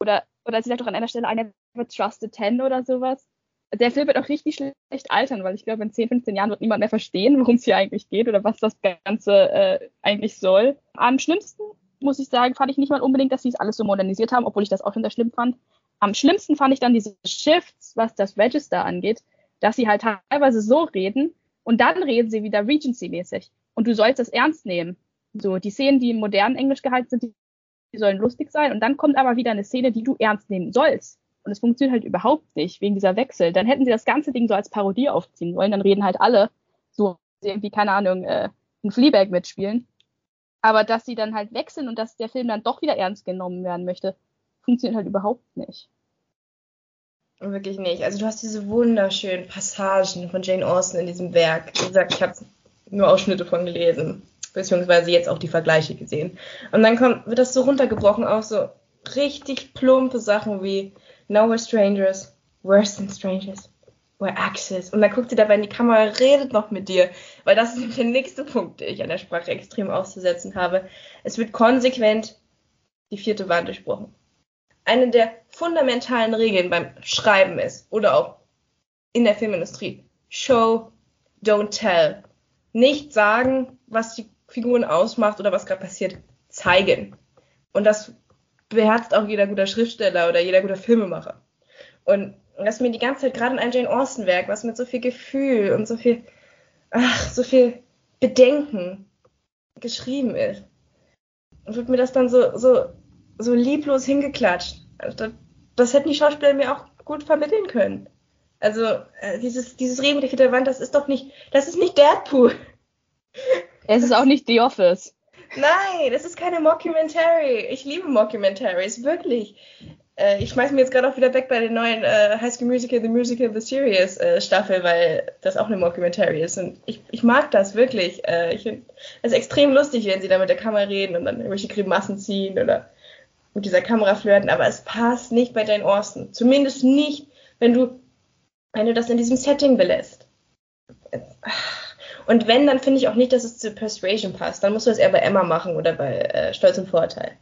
Oder, oder sie sagt doch an einer Stelle, I never trust a ten oder sowas der Film wird auch richtig schlecht altern, weil ich glaube, in 10, 15 Jahren wird niemand mehr verstehen, worum es hier eigentlich geht oder was das Ganze äh, eigentlich soll. Am schlimmsten, muss ich sagen, fand ich nicht mal unbedingt, dass sie es alles so modernisiert haben, obwohl ich das auch hinter schlimm fand. Am schlimmsten fand ich dann diese Shifts, was das Register angeht, dass sie halt teilweise so reden und dann reden sie wieder Regency-mäßig. Und du sollst das ernst nehmen. So, die Szenen, die im modernen Englisch gehalten sind, die sollen lustig sein. Und dann kommt aber wieder eine Szene, die du ernst nehmen sollst und es funktioniert halt überhaupt nicht wegen dieser Wechsel, dann hätten sie das ganze Ding so als Parodie aufziehen wollen, dann reden halt alle so irgendwie, keine Ahnung, äh, ein Fleabag mitspielen. Aber dass sie dann halt wechseln und dass der Film dann doch wieder ernst genommen werden möchte, funktioniert halt überhaupt nicht. Wirklich nicht. Also du hast diese wunderschönen Passagen von Jane Austen in diesem Werk. Wie gesagt, ich habe nur Ausschnitte von gelesen, beziehungsweise jetzt auch die Vergleiche gesehen. Und dann kommt, wird das so runtergebrochen auf so richtig plumpe Sachen wie Now we're strangers, worse than strangers, we're exes. Und dann guckt sie dabei in die Kamera, redet noch mit dir, weil das ist der nächste Punkt, den ich an der Sprache extrem auszusetzen habe. Es wird konsequent die vierte Wand durchbrochen. Eine der fundamentalen Regeln beim Schreiben ist, oder auch in der Filmindustrie, show, don't tell. Nicht sagen, was die Figuren ausmacht oder was gerade passiert, zeigen. Und das beherzt auch jeder guter Schriftsteller oder jeder guter Filmemacher. Und das mir die ganze Zeit gerade in einem Jane Austen Werk, was mit so viel Gefühl und so viel, ach, so viel Bedenken geschrieben ist, wird mir das dann so, so, so lieblos hingeklatscht. Also das, das hätten die Schauspieler mir auch gut vermitteln können. Also äh, dieses, dieses Reden mit der Wand, das ist doch nicht, das ist nicht Deadpool. Es ist auch nicht The Office. Nein, das ist keine Mockumentary. Ich liebe Mockumentaries, wirklich. Äh, ich schmeiß mir jetzt gerade auch wieder weg bei der neuen äh, High School Musical, The Musical, The Series äh, Staffel, weil das auch eine Mockumentary ist. Und ich, ich mag das wirklich. Äh, ich finde es extrem lustig, wenn sie da mit der Kamera reden und dann irgendwelche Grimassen ziehen oder mit dieser Kamera flirten. Aber es passt nicht bei Jane Austen. Zumindest nicht, wenn du, wenn du das in diesem Setting belässt. Ach und wenn, dann finde ich auch nicht, dass es zu Persuasion passt. Dann musst du das eher bei Emma machen oder bei äh, Stolz und Vorteil.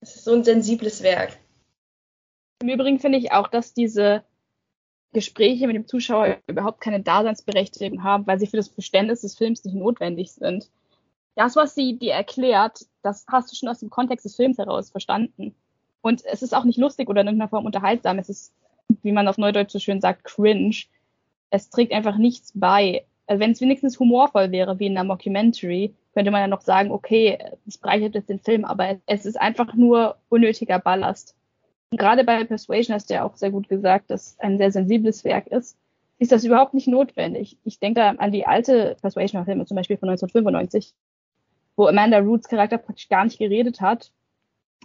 Das ist so ein sensibles Werk. Im Übrigen finde ich auch, dass diese Gespräche mit dem Zuschauer überhaupt keine Daseinsberechtigung haben, weil sie für das Verständnis des Films nicht notwendig sind. Das, was sie dir erklärt, das hast du schon aus dem Kontext des Films heraus verstanden. Und es ist auch nicht lustig oder in irgendeiner Form unterhaltsam. Es ist wie man auf Neudeutsch so schön sagt, cringe. Es trägt einfach nichts bei. Also wenn es wenigstens humorvoll wäre, wie in einer Mockumentary, könnte man ja noch sagen, okay, es bereichert jetzt den Film, aber es ist einfach nur unnötiger Ballast. Und gerade bei Persuasion hast du ja auch sehr gut gesagt, dass ein sehr sensibles Werk ist, ist das überhaupt nicht notwendig. Ich denke da an die alte Persuasion-Filme, zum Beispiel von 1995, wo Amanda Roots Charakter praktisch gar nicht geredet hat,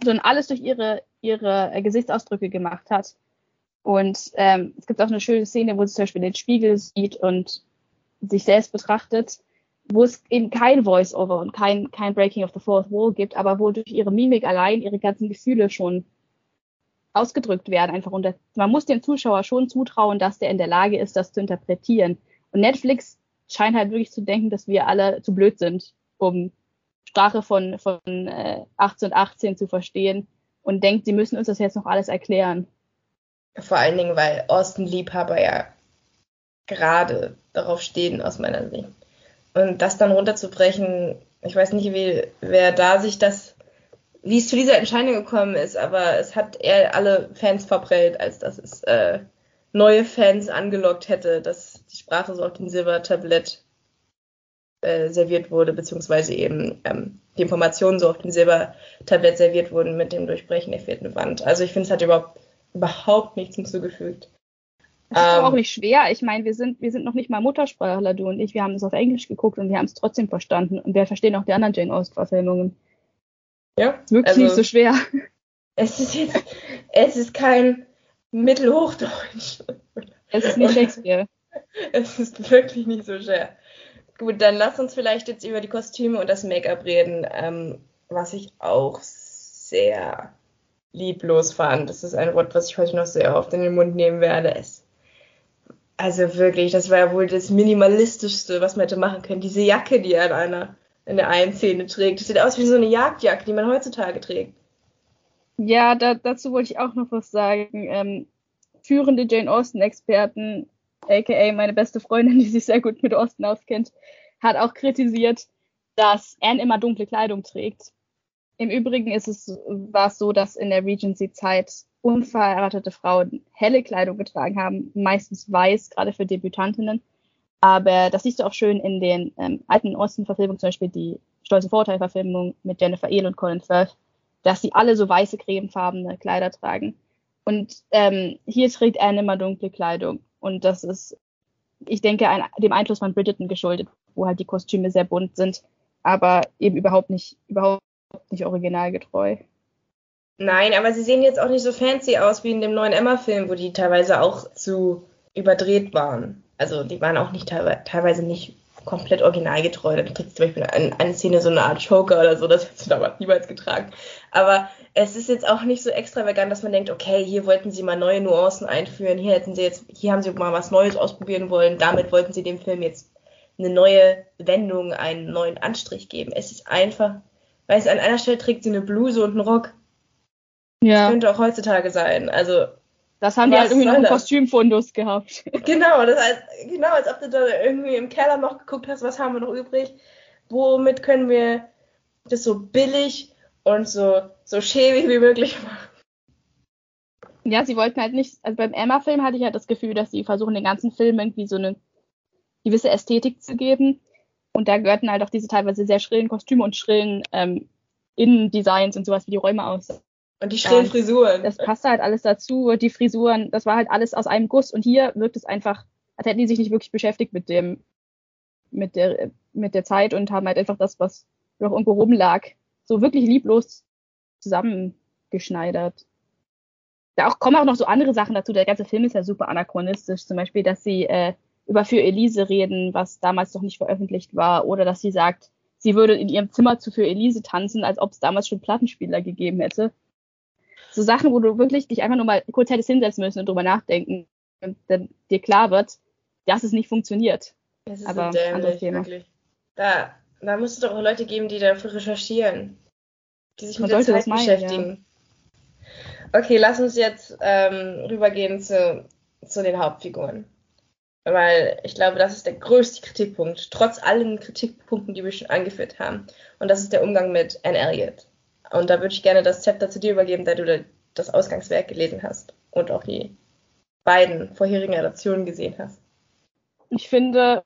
sondern alles durch ihre, ihre Gesichtsausdrücke gemacht hat. Und ähm, es gibt auch eine schöne Szene, wo sie zum Beispiel den Spiegel sieht und sich selbst betrachtet, wo es eben kein Voice-Over und kein, kein Breaking of the Fourth Wall gibt, aber wo durch ihre Mimik allein ihre ganzen Gefühle schon ausgedrückt werden. Einfach unter, man muss dem Zuschauer schon zutrauen, dass der in der Lage ist, das zu interpretieren. Und Netflix scheint halt wirklich zu denken, dass wir alle zu blöd sind, um Sprache von, von äh, 18 und 18 zu verstehen und denkt, sie müssen uns das jetzt noch alles erklären. Vor allen Dingen, weil Austin Liebhaber ja gerade darauf stehen, aus meiner Sicht. Und das dann runterzubrechen, ich weiß nicht, wie, wer da sich das, wie es zu dieser Entscheidung gekommen ist, aber es hat eher alle Fans verprellt, als dass es äh, neue Fans angelockt hätte, dass die Sprache so auf dem Silbertablett äh, serviert wurde, beziehungsweise eben ähm, die Informationen so auf dem Silbertablett serviert wurden mit dem Durchbrechen der vierten Wand. Also ich finde, es hat überhaupt, überhaupt nichts hinzugefügt. Das ist ähm, auch nicht schwer. Ich meine, wir sind, wir sind noch nicht mal Muttersprachler, du und ich. Wir haben es auf Englisch geguckt und wir haben es trotzdem verstanden. Und wir verstehen auch die anderen Jane Austen-Verfilmungen. Ja. Ist wirklich also, nicht so schwer. Es ist jetzt, es ist kein Mittelhochdeutsch. Es ist nicht Shakespeare. Es ist wirklich nicht so schwer. Gut, dann lass uns vielleicht jetzt über die Kostüme und das Make-up reden, ähm, was ich auch sehr lieblos fand. Das ist ein Wort, was ich heute noch sehr oft in den Mund nehmen werde. Es, also wirklich, das war ja wohl das minimalistischste, was man hätte machen können. Diese Jacke, die er in einer in der einen Szene trägt. Das sieht aus wie so eine Jagdjacke, die man heutzutage trägt. Ja, da, dazu wollte ich auch noch was sagen. Ähm, führende Jane Austen-Experten aka meine beste Freundin, die sich sehr gut mit Osten auskennt, hat auch kritisiert, dass Anne immer dunkle Kleidung trägt. Im Übrigen ist es, war es so, dass in der Regency-Zeit unverheiratete Frauen helle Kleidung getragen haben, meistens weiß, gerade für Debütantinnen. Aber das siehst du auch schön in den ähm, alten Osten-Verfilmungen, zum Beispiel die Stolze Vorurteil-Verfilmung mit Jennifer Ehle und Colin Firth, dass sie alle so weiße, cremefarbene Kleider tragen. Und ähm, hier trägt Anne immer dunkle Kleidung. Und das ist, ich denke, ein, dem Einfluss von Bridgerton geschuldet, wo halt die Kostüme sehr bunt sind, aber eben überhaupt nicht, überhaupt nicht originalgetreu. Nein, aber sie sehen jetzt auch nicht so fancy aus wie in dem neuen Emma-Film, wo die teilweise auch zu überdreht waren. Also die waren auch nicht teilweise nicht komplett originalgetreu. Dann trägt zum Beispiel eine, eine Szene so eine Art Choker oder so, das hättest du damals niemals getragen. Aber es ist jetzt auch nicht so extravagant, dass man denkt, okay, hier wollten sie mal neue Nuancen einführen, hier hätten sie jetzt, hier haben sie mal was Neues ausprobieren wollen, damit wollten sie dem Film jetzt eine neue Wendung, einen neuen Anstrich geben. Es ist einfach, weißt du, an einer Stelle trägt sie eine Bluse und einen Rock. Ja. Das könnte auch heutzutage sein. Also das haben die halt irgendwie noch einen Kostümfundus gehabt. Genau, das heißt, genau, als ob du da irgendwie im Keller noch geguckt hast, was haben wir noch übrig, womit können wir das so billig und so, so schäbig wie möglich machen. Ja, sie wollten halt nicht, also beim Emma-Film hatte ich halt das Gefühl, dass sie versuchen, den ganzen Film irgendwie so eine gewisse Ästhetik zu geben. Und da gehörten halt auch diese teilweise sehr schrillen Kostüme und schrillen ähm, Innendesigns und sowas, wie die Räume aussahen. Und die schrillen Frisuren. Das passte halt alles dazu. Die Frisuren, das war halt alles aus einem Guss. Und hier wirkt es einfach, als hätten die sich nicht wirklich beschäftigt mit dem, mit der, mit der Zeit und haben halt einfach das, was noch irgendwo rumlag, so wirklich lieblos zusammengeschneidert. Da auch, kommen auch noch so andere Sachen dazu. Der ganze Film ist ja super anachronistisch. Zum Beispiel, dass sie äh, über Für Elise reden, was damals noch nicht veröffentlicht war. Oder dass sie sagt, sie würde in ihrem Zimmer zu Für Elise tanzen, als ob es damals schon Plattenspieler gegeben hätte so Sachen, wo du wirklich dich einfach nur mal kurz hättest hinsetzen müssen und drüber nachdenken und dann dir klar wird, dass es nicht funktioniert. Das ist Aber so dämlich, wirklich. Da, da muss es doch auch Leute geben, die dafür recherchieren, die sich Man mit der Zeit meinen, beschäftigen. Ja. Okay, lass uns jetzt ähm, rübergehen zu, zu den Hauptfiguren. Weil ich glaube, das ist der größte Kritikpunkt, trotz allen Kritikpunkten, die wir schon angeführt haben. Und das ist der Umgang mit Anne Elliot. Und da würde ich gerne das Zepter zu dir übergeben, da du das Ausgangswerk gelesen hast und auch die beiden vorherigen Adaptionen gesehen hast. Ich finde,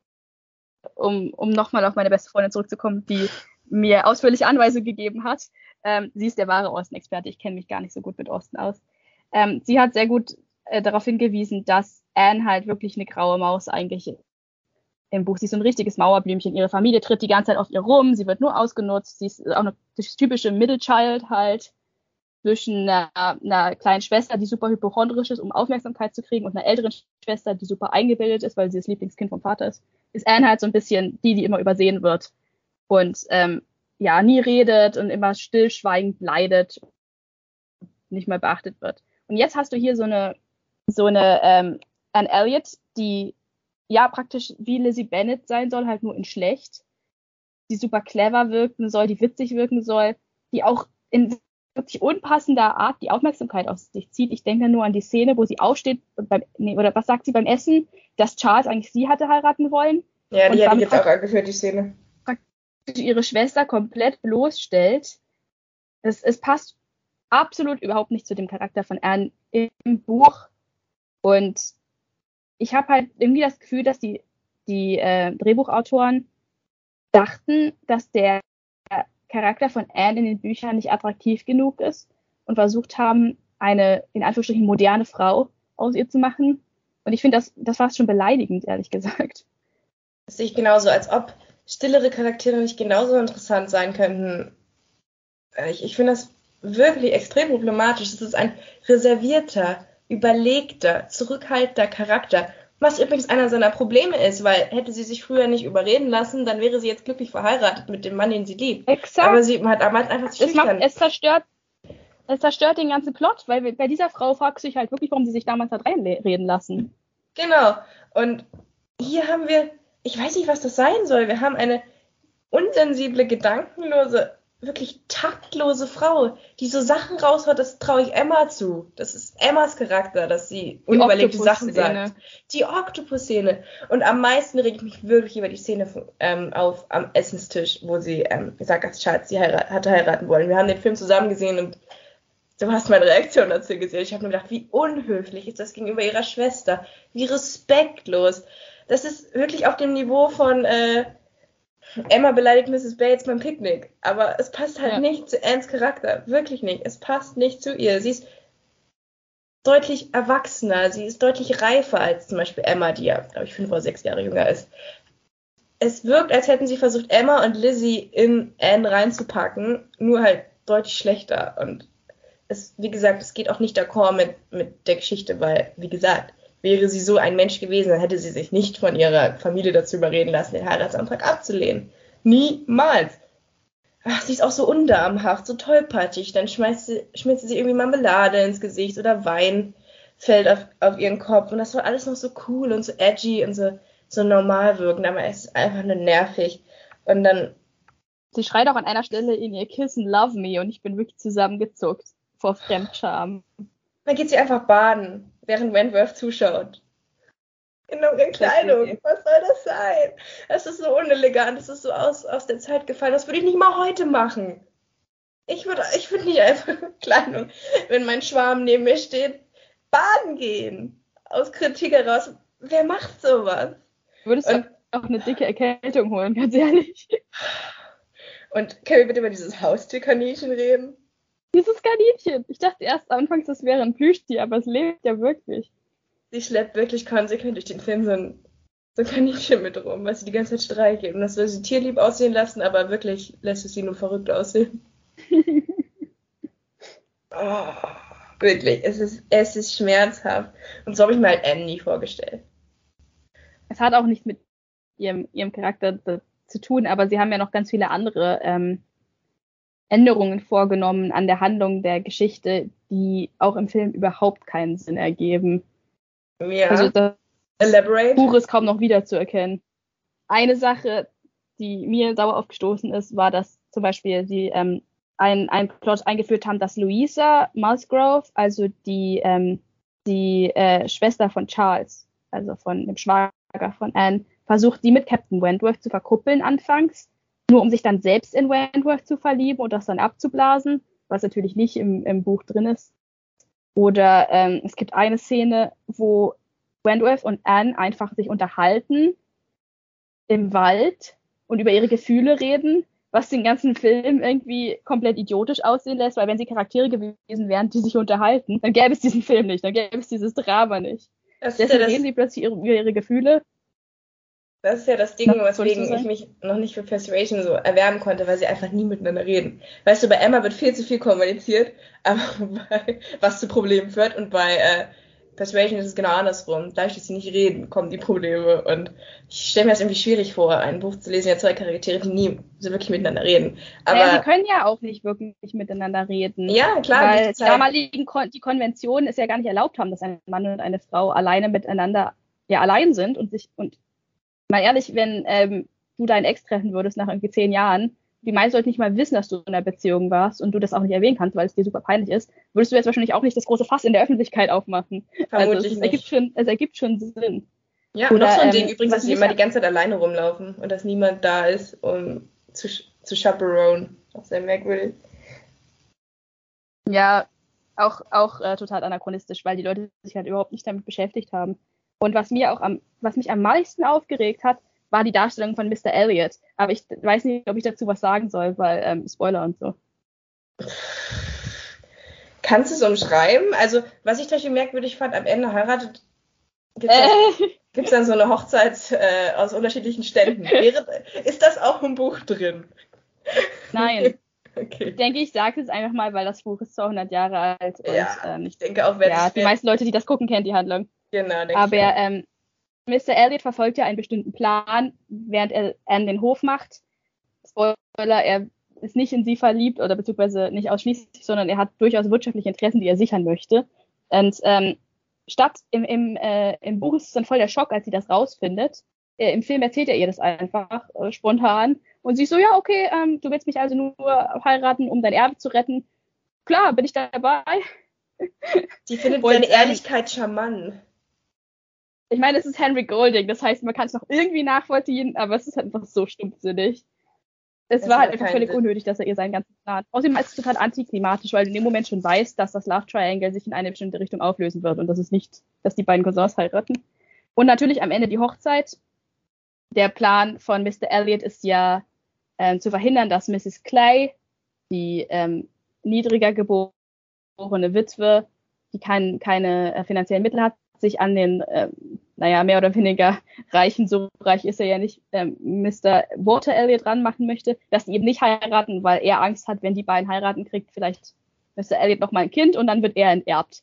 um, um nochmal auf meine beste Freundin zurückzukommen, die mir ausführliche Anweisungen gegeben hat, ähm, sie ist der wahre Austin-Experte, ich kenne mich gar nicht so gut mit Austin aus. Ähm, sie hat sehr gut äh, darauf hingewiesen, dass Anne halt wirklich eine graue Maus eigentlich im Buch. Sie ist so ein richtiges Mauerblümchen. Ihre Familie tritt die ganze Zeit auf ihr rum. Sie wird nur ausgenutzt. Sie ist auch eine typische Middle Child halt zwischen einer, einer kleinen Schwester, die super hypochondrisch ist, um Aufmerksamkeit zu kriegen, und einer älteren Schwester, die super eingebildet ist, weil sie das Lieblingskind vom Vater ist, ist Anne halt so ein bisschen die, die immer übersehen wird und ähm, ja, nie redet und immer stillschweigend leidet, nicht mehr beachtet wird. Und jetzt hast du hier so eine, so eine ähm, Anne Elliot, die ja praktisch wie Lizzie Bennett sein soll, halt nur in schlecht, die super clever wirken soll, die witzig wirken soll, die auch in wirklich unpassender Art die Aufmerksamkeit auf sich zieht. Ich denke nur an die Szene, wo sie aufsteht und beim, nee, oder was sagt sie beim Essen, dass Charles eigentlich sie hatte heiraten wollen. Ja, die hätte ich jetzt auch angeführt, die Szene. Ihre Schwester komplett bloßstellt. Es, es passt absolut überhaupt nicht zu dem Charakter von Anne im Buch. Und ich habe halt irgendwie das Gefühl, dass die, die äh, Drehbuchautoren dachten, dass der Charakter von Anne in den Büchern nicht attraktiv genug ist und versucht haben, eine in Anführungsstrichen moderne Frau aus ihr zu machen. Und ich finde, das, das war schon beleidigend, ehrlich gesagt. Das sehe ich genauso, als ob stillere Charaktere nicht genauso interessant sein könnten. Äh, ich, ich finde das wirklich extrem problematisch. Es ist ein reservierter, überlegter, zurückhaltender Charakter. Was übrigens einer seiner Probleme ist, weil hätte sie sich früher nicht überreden lassen, dann wäre sie jetzt glücklich verheiratet mit dem Mann, den sie liebt. Exakt. Aber sie hat damals einfach zu es, macht, es zerstört es zerstört den ganzen Plot, weil bei dieser Frau fragt sich halt wirklich, warum sie sich damals hat reinreden lassen. Genau. Und hier haben wir, ich weiß nicht, was das sein soll. Wir haben eine unsensible, gedankenlose, wirklich taktlose Frau, die so Sachen raushaut, das traue ich Emma zu. Das ist Emmas Charakter, dass sie die unüberlegte Sachen sagt. Die Oktopus-Szene. Und am meisten reg ich mich wirklich über die Szene ähm, auf am Essenstisch, wo sie ähm, gesagt hat, Schatz, sie heirat, hatte heiraten wollen. Wir haben den Film zusammen gesehen und du hast meine Reaktion dazu gesehen. Ich habe nur gedacht, wie unhöflich ist das gegenüber ihrer Schwester, wie respektlos. Das ist wirklich auf dem Niveau von äh, Emma beleidigt Mrs. Bates beim Picknick. Aber es passt halt ja. nicht zu Annes Charakter. Wirklich nicht. Es passt nicht zu ihr. Sie ist deutlich erwachsener. Sie ist deutlich reifer als zum Beispiel Emma, die ja, glaube ich, fünf oder sechs Jahre jünger ist. Es wirkt, als hätten sie versucht, Emma und Lizzie in Anne reinzupacken, nur halt deutlich schlechter. Und es, wie gesagt, es geht auch nicht d'accord mit, mit der Geschichte, weil, wie gesagt, Wäre sie so ein Mensch gewesen, dann hätte sie sich nicht von ihrer Familie dazu überreden lassen, den Heiratsantrag abzulehnen. Niemals. Ach, sie ist auch so undarmhaft, so tollpatschig. Dann schmeißt sie, schmeißt sie irgendwie Marmelade ins Gesicht oder Wein fällt auf, auf ihren Kopf. Und das war alles noch so cool und so edgy und so, so normal wirken. Aber es ist einfach nur nervig. Und dann. Sie schreit auch an einer Stelle in ihr Kissen Love Me und ich bin wirklich zusammengezuckt vor Fremdscham. Dann geht sie einfach baden während Wentworth zuschaut. In dunklen Kleidung. Was soll das sein? Es ist so unelegant, es ist so aus, aus der Zeit gefallen. Das würde ich nicht mal heute machen. Ich würde ich würd nicht einfach Kleidung, wenn mein Schwarm neben mir steht, baden gehen. Aus Kritik heraus. Wer macht sowas? Würdest du auch eine dicke Erkältung holen, ganz ehrlich. Und können wir bitte über dieses Haustierkaninchen reden? Dieses Kaninchen. Ich dachte erst anfangs, das wäre ein Plüschtier, aber es lebt ja wirklich. Sie schleppt wirklich konsequent durch den Film so ein, so ein Kaninchen mit rum, weil sie die ganze Zeit streichelt. Und das will sie tierlieb aussehen lassen, aber wirklich lässt es sie nur verrückt aussehen. oh, wirklich, es ist, es ist schmerzhaft. Und so habe ich mir halt Anne nie vorgestellt. Es hat auch nicht mit ihrem, ihrem Charakter zu tun, aber sie haben ja noch ganz viele andere ähm, Änderungen vorgenommen an der Handlung der Geschichte, die auch im Film überhaupt keinen Sinn ergeben. Ja. Also das Elaborate. Buch ist kaum noch wiederzuerkennen. Eine Sache, die mir sauer aufgestoßen ist, war, dass zum Beispiel sie ähm, ein, ein Plot eingeführt haben, dass Louisa Musgrove, also die, ähm, die äh, Schwester von Charles, also von dem Schwager von Anne, versucht, die mit Captain Wentworth zu verkuppeln anfangs nur um sich dann selbst in Wentworth zu verlieben und das dann abzublasen, was natürlich nicht im, im Buch drin ist. Oder ähm, es gibt eine Szene, wo Wentworth und Anne einfach sich unterhalten im Wald und über ihre Gefühle reden, was den ganzen Film irgendwie komplett idiotisch aussehen lässt, weil wenn sie Charaktere gewesen wären, die sich unterhalten, dann gäbe es diesen Film nicht, dann gäbe es dieses Drama nicht. Deswegen ja reden sie plötzlich ihre, über ihre Gefühle. Das ist ja das Ding, weswegen ich mich noch nicht für Persuasion so erwärmen konnte, weil sie einfach nie miteinander reden. Weißt du, bei Emma wird viel zu viel kommuniziert, aber bei, was zu Problemen führt und bei äh, Persuasion ist es genau andersrum. Dadurch, dass sie nicht reden, kommen die Probleme. Und ich stelle mir das irgendwie schwierig vor, ein Buch zu lesen, ja zwei Charaktere, die nie so wirklich miteinander reden. Aber ja, sie können ja auch nicht wirklich miteinander reden. Ja, klar. Weil die damaligen Kon die Konventionen es ja gar nicht erlaubt haben, dass ein Mann und eine Frau alleine miteinander ja allein sind und sich und mal ehrlich, wenn ähm, du deinen Ex treffen würdest nach irgendwie zehn Jahren, die meisten sollten nicht mal wissen, dass du in einer Beziehung warst und du das auch nicht erwähnen kannst, weil es dir super peinlich ist, würdest du jetzt wahrscheinlich auch nicht das große Fass in der Öffentlichkeit aufmachen. Vermutlich also es, nicht. Ergibt schon, es ergibt schon Sinn. Ja, Oder, noch so ein Ding ähm, übrigens, dass sie immer die ganze Zeit alleine rumlaufen und dass niemand da ist, um zu, zu chaperone. Auch sehr merkwürdig. Ja, auch, auch äh, total anachronistisch, weil die Leute sich halt überhaupt nicht damit beschäftigt haben. Und was mir auch am, was mich am meisten aufgeregt hat, war die Darstellung von Mr. Elliot. Aber ich weiß nicht, ob ich dazu was sagen soll, weil ähm, Spoiler und so. Kannst du es umschreiben? Also, was ich tatsächlich merkwürdig fand, am Ende heiratet. Gibt es äh. dann so eine Hochzeit äh, aus unterschiedlichen Ständen? Ist das auch im Buch drin? Nein. Okay. Ich denke, ich sage es einfach mal, weil das Buch ist 200 Jahre alt. Und, ja, ähm, ich denke auch, wer ja, die meisten Leute, die das gucken, kennen die Handlung. Genau, denke Aber ähm, Mr. Elliot verfolgt ja einen bestimmten Plan, während er Anne den Hof macht. Spoiler, er ist nicht in sie verliebt oder beziehungsweise nicht ausschließlich, sondern er hat durchaus wirtschaftliche Interessen, die er sichern möchte. Und ähm, statt im, im, äh, im Buch ist es dann voll der Schock, als sie das rausfindet. Äh, Im Film erzählt er ihr das einfach äh, spontan und sie so, ja, okay, ähm, du willst mich also nur heiraten, um dein Erbe zu retten. Klar, bin ich dabei. Die findet seine Ehrlichkeit charmant ich meine, es ist Henry Golding, das heißt, man kann es noch irgendwie nachvollziehen, aber es ist halt einfach so stumpfsinnig. Es das war halt einfach völlig Sinn. unnötig, dass er ihr seinen ganzen Plan. Außerdem ist es total antiklimatisch, weil du in dem Moment schon weißt, dass das Love Triangle sich in eine bestimmte Richtung auflösen wird und das ist nicht, dass die beiden Cousins heiraten. Und natürlich am Ende die Hochzeit. Der Plan von Mr. Elliot ist ja ähm, zu verhindern, dass Mrs. Clay, die ähm, niedriger geborene Witwe, die kein, keine äh, finanziellen Mittel hat, sich an den, äh, naja, mehr oder weniger reichen, so reich ist er ja nicht, ähm, Mr. Walter Elliot ranmachen möchte, dass die eben nicht heiraten, weil er Angst hat, wenn die beiden heiraten, kriegt vielleicht Mr. Elliot noch mal ein Kind und dann wird er enterbt.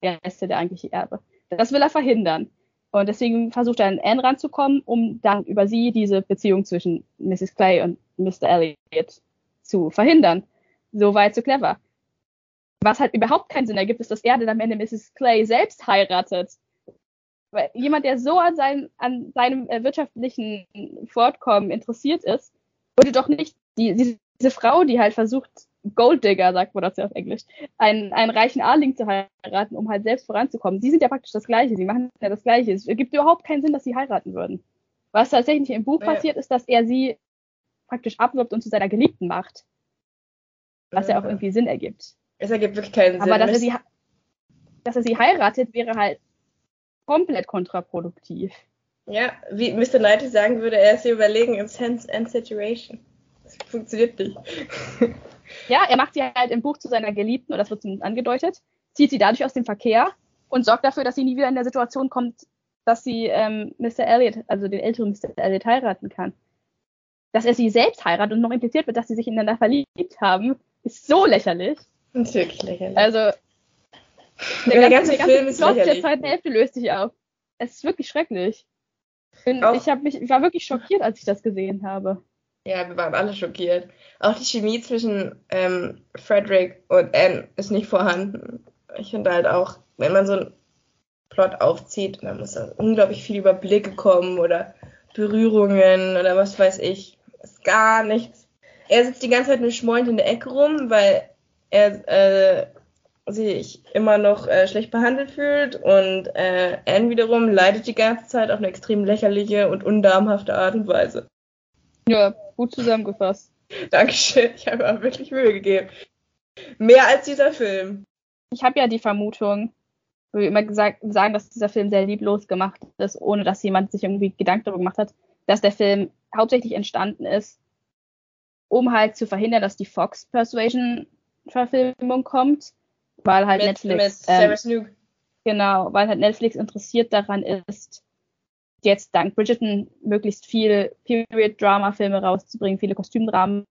Er ist ja der eigentliche Erbe. Das will er verhindern. Und deswegen versucht er an Anne ranzukommen, um dann über sie diese Beziehung zwischen Mrs. Clay und Mr. Elliot zu verhindern. So weit, so clever. Was halt überhaupt keinen Sinn ergibt, ist, dass er dann am Ende Mrs. Clay selbst heiratet. Weil jemand, der so an, seinem, an seinem äh, wirtschaftlichen Fortkommen interessiert ist, würde doch nicht die, die, diese Frau, die halt versucht, Golddigger, sagt man das ja auf Englisch, einen, einen reichen Arling zu heiraten, um halt selbst voranzukommen. Sie sind ja praktisch das Gleiche, sie machen ja das Gleiche. Es ergibt überhaupt keinen Sinn, dass sie heiraten würden. Was tatsächlich im Buch ja. passiert, ist, dass er sie praktisch abwirbt und zu seiner Geliebten macht. Was ja auch irgendwie Sinn ergibt. Es ergibt wirklich keinen Sinn. Aber dass er, sie, dass er sie heiratet, wäre halt komplett kontraproduktiv. Ja, wie Mr. Knightley sagen würde, er ist hier überlegen im Sense and Situation. Das funktioniert nicht. ja, er macht sie halt im Buch zu seiner Geliebten, oder das wird zumindest angedeutet, zieht sie dadurch aus dem Verkehr und sorgt dafür, dass sie nie wieder in der Situation kommt, dass sie ähm, Mr. Elliot, also den älteren Mr. Elliot, heiraten kann. Dass er sie selbst heiratet und noch impliziert wird, dass sie sich ineinander verliebt haben, ist so lächerlich. Das ist wirklich lächerlich. Also, der, der ganze, ganze Film ist Plot der zweiten Hälfte löst sich auf. Es ist wirklich schrecklich. Bin, ich, hab mich, ich war wirklich schockiert, als ich das gesehen habe. Ja, wir waren alle schockiert. Auch die Chemie zwischen ähm, Frederick und Anne ist nicht vorhanden. Ich finde halt auch, wenn man so einen Plot aufzieht, dann muss da unglaublich viel über Blicke kommen oder Berührungen oder was weiß ich. Ist gar nichts. Er sitzt die ganze Zeit nur schmollend in der Ecke rum, weil er äh, sich immer noch äh, schlecht behandelt fühlt und äh, Anne wiederum leidet die ganze Zeit auf eine extrem lächerliche und undamhafte Art und Weise. Ja, gut zusammengefasst. Dankeschön, ich habe mir wirklich Mühe gegeben. Mehr als dieser Film. Ich habe ja die Vermutung, wo wir immer gesagt, sagen, dass dieser Film sehr lieblos gemacht ist, ohne dass jemand sich irgendwie Gedanken darüber gemacht hat, dass der Film hauptsächlich entstanden ist, um halt zu verhindern, dass die Fox Persuasion Verfilmung kommt, weil halt mit, Netflix mit Sarah Snook. Genau, weil halt Netflix interessiert daran ist, jetzt dank Bridgerton möglichst viel Period-Drama-Filme rauszubringen, viele Kostümdramen,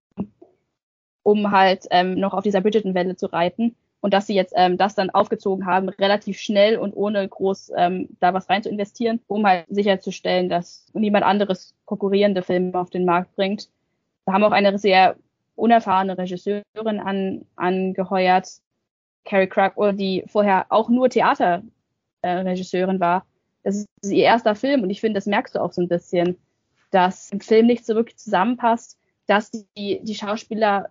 um halt ähm, noch auf dieser Bridgerton-Welle zu reiten. Und dass sie jetzt ähm, das dann aufgezogen haben, relativ schnell und ohne groß ähm, da was rein zu investieren, um halt sicherzustellen, dass niemand anderes konkurrierende Filme auf den Markt bringt. Wir haben auch eine sehr unerfahrene Regisseurin an, angeheuert, Carrie Crack, die vorher auch nur Theaterregisseurin äh, war. Das ist ihr erster Film und ich finde, das merkst du auch so ein bisschen, dass im Film nicht so wirklich zusammenpasst, dass die, die Schauspieler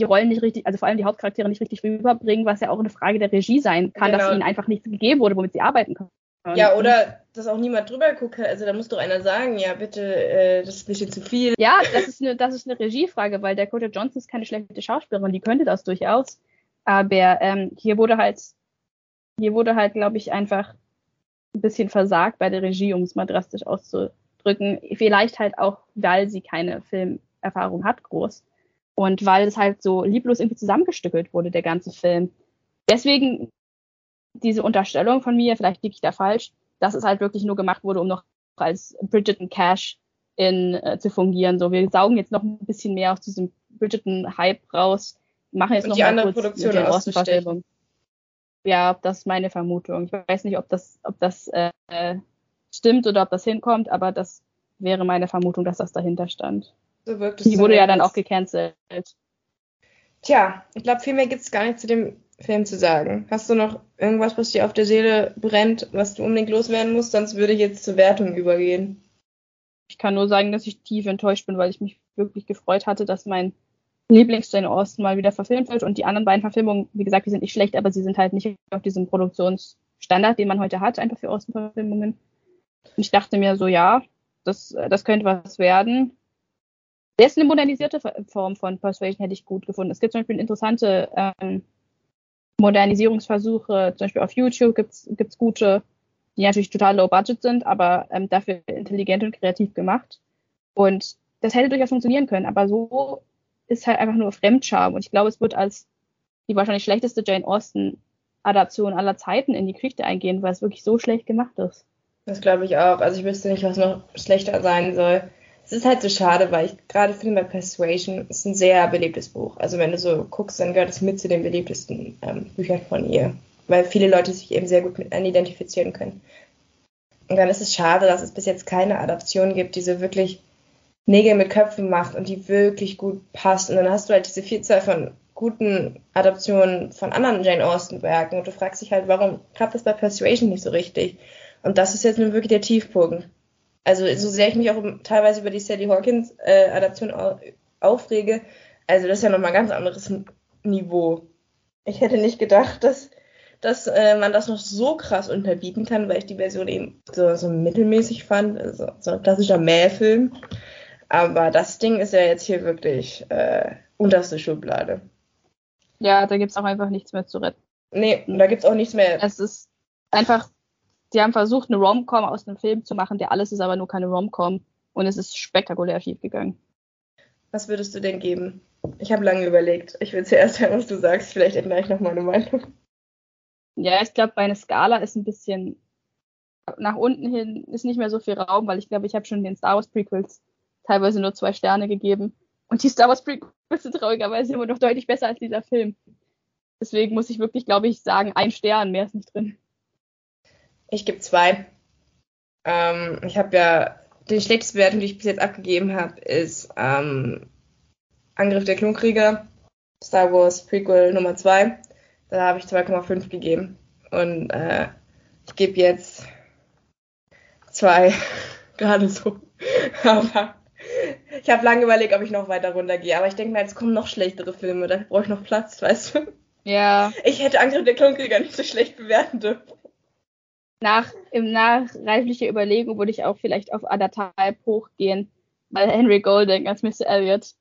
die Rollen nicht richtig, also vor allem die Hauptcharaktere nicht richtig rüberbringen, was ja auch eine Frage der Regie sein kann, genau. dass ihnen einfach nichts gegeben wurde, womit sie arbeiten können. Ja, oder dass auch niemand drüber guckt. Also da muss doch einer sagen, ja bitte, äh, das ist ein bisschen zu viel. Ja, das ist eine, das ist eine Regiefrage, weil Dakota Johnson ist keine schlechte Schauspielerin, die könnte das durchaus. Aber ähm, hier wurde halt, hier wurde halt, glaube ich, einfach ein bisschen versagt bei der Regie, um es mal drastisch auszudrücken. Vielleicht halt auch, weil sie keine Filmerfahrung hat, groß. Und weil es halt so lieblos irgendwie zusammengestückelt wurde, der ganze Film. Deswegen diese Unterstellung von mir, vielleicht liege ich da falsch, dass es halt wirklich nur gemacht wurde, um noch als Bridgerton Cash in, äh, zu fungieren. So, wir saugen jetzt noch ein bisschen mehr aus diesem Bridgerton-Hype raus, machen jetzt Und noch die andere Produktion mit der auszustechen. Ja, das ist meine Vermutung. Ich weiß nicht, ob das, ob das äh, stimmt oder ob das hinkommt, aber das wäre meine Vermutung, dass das dahinter stand. So wirkt es Die wurde ja dann auch gecancelt. Tja, ich glaube, viel mehr gibt es gar nicht zu dem Film zu sagen. Hast du noch irgendwas, was dir auf der Seele brennt, was du unbedingt loswerden musst? Sonst würde ich jetzt zur Wertung übergehen. Ich kann nur sagen, dass ich tief enttäuscht bin, weil ich mich wirklich gefreut hatte, dass mein Lieblings-Jane Austen mal wieder verfilmt wird. Und die anderen beiden Verfilmungen, wie gesagt, die sind nicht schlecht, aber sie sind halt nicht auf diesem Produktionsstandard, den man heute hat, einfach für Austen-Verfilmungen. Und ich dachte mir so, ja, das, das könnte was werden. Der ist eine modernisierte Form von Persuasion, hätte ich gut gefunden. Es gibt zum Beispiel interessante ähm, Modernisierungsversuche, zum Beispiel auf YouTube gibt's gibt's gute, die natürlich total low budget sind, aber ähm, dafür intelligent und kreativ gemacht. Und das hätte durchaus funktionieren können, aber so ist halt einfach nur Fremdscham. Und ich glaube, es wird als die wahrscheinlich schlechteste Jane Austen-Adaption aller Zeiten in die Geschichte eingehen, weil es wirklich so schlecht gemacht ist. Das glaube ich auch. Also ich wüsste nicht, was noch schlechter sein soll. Es ist halt so schade, weil ich gerade finde bei Persuasion ist ein sehr beliebtes Buch. Also wenn du so guckst, dann gehört es mit zu den beliebtesten ähm, Büchern von ihr. Weil viele Leute sich eben sehr gut mit identifizieren können. Und dann ist es schade, dass es bis jetzt keine Adaption gibt, die so wirklich Nägel mit Köpfen macht und die wirklich gut passt. Und dann hast du halt diese Vielzahl von guten Adaptionen von anderen Jane Austen-Werken und du fragst dich halt, warum klappt das bei Persuasion nicht so richtig? Und das ist jetzt nun wirklich der Tiefpunkt. Also so sehr ich mich auch teilweise über die Sally Hawkins äh, Adaption au aufrege, also das ist ja nochmal ein ganz anderes Niveau. Ich hätte nicht gedacht, dass, dass äh, man das noch so krass unterbieten kann, weil ich die Version eben so, so mittelmäßig fand. Also, so ein klassischer Mähfilm. Aber das Ding ist ja jetzt hier wirklich äh, unterste Schublade. Ja, da gibt's auch einfach nichts mehr zu retten. Nee, da gibt's auch nichts mehr. Es ist einfach, die haben versucht, eine Rom-Com aus einem Film zu machen, der alles ist aber nur keine Rom-Com. Und es ist spektakulär schief gegangen. Was würdest du denn geben? Ich habe lange überlegt. Ich will zuerst hören, was du sagst. Vielleicht ändere ich noch meine Meinung. Ja, ich glaube, meine Skala ist ein bisschen nach unten hin, ist nicht mehr so viel Raum, weil ich glaube, ich habe schon den Star Wars Prequels teilweise nur zwei Sterne gegeben. Und die Star Wars Prequels sind traurigerweise immer noch deutlich besser als dieser Film. Deswegen muss ich wirklich, glaube ich, sagen, ein Stern, mehr ist nicht drin. Ich gebe zwei. Ähm, ich habe ja die schlechteste Bewertung, die ich bis jetzt abgegeben habe, ist ähm, Angriff der Klonkrieger, Star Wars Prequel Nummer 2. Da habe ich 2,5 gegeben. Und äh, ich gebe jetzt zwei. Gerade so. Aber ich habe lange überlegt, ob ich noch weiter runtergehe. Aber ich denke mir, jetzt kommen noch schlechtere Filme. Da brauche ich noch Platz, weißt du? Ja. Ich hätte Angriff der Klonkrieger nicht so schlecht bewerten dürfen. Nach, im nachreiflicher Überlegung würde ich auch vielleicht auf anderthalb hochgehen, weil Henry Golding als Mr. Elliot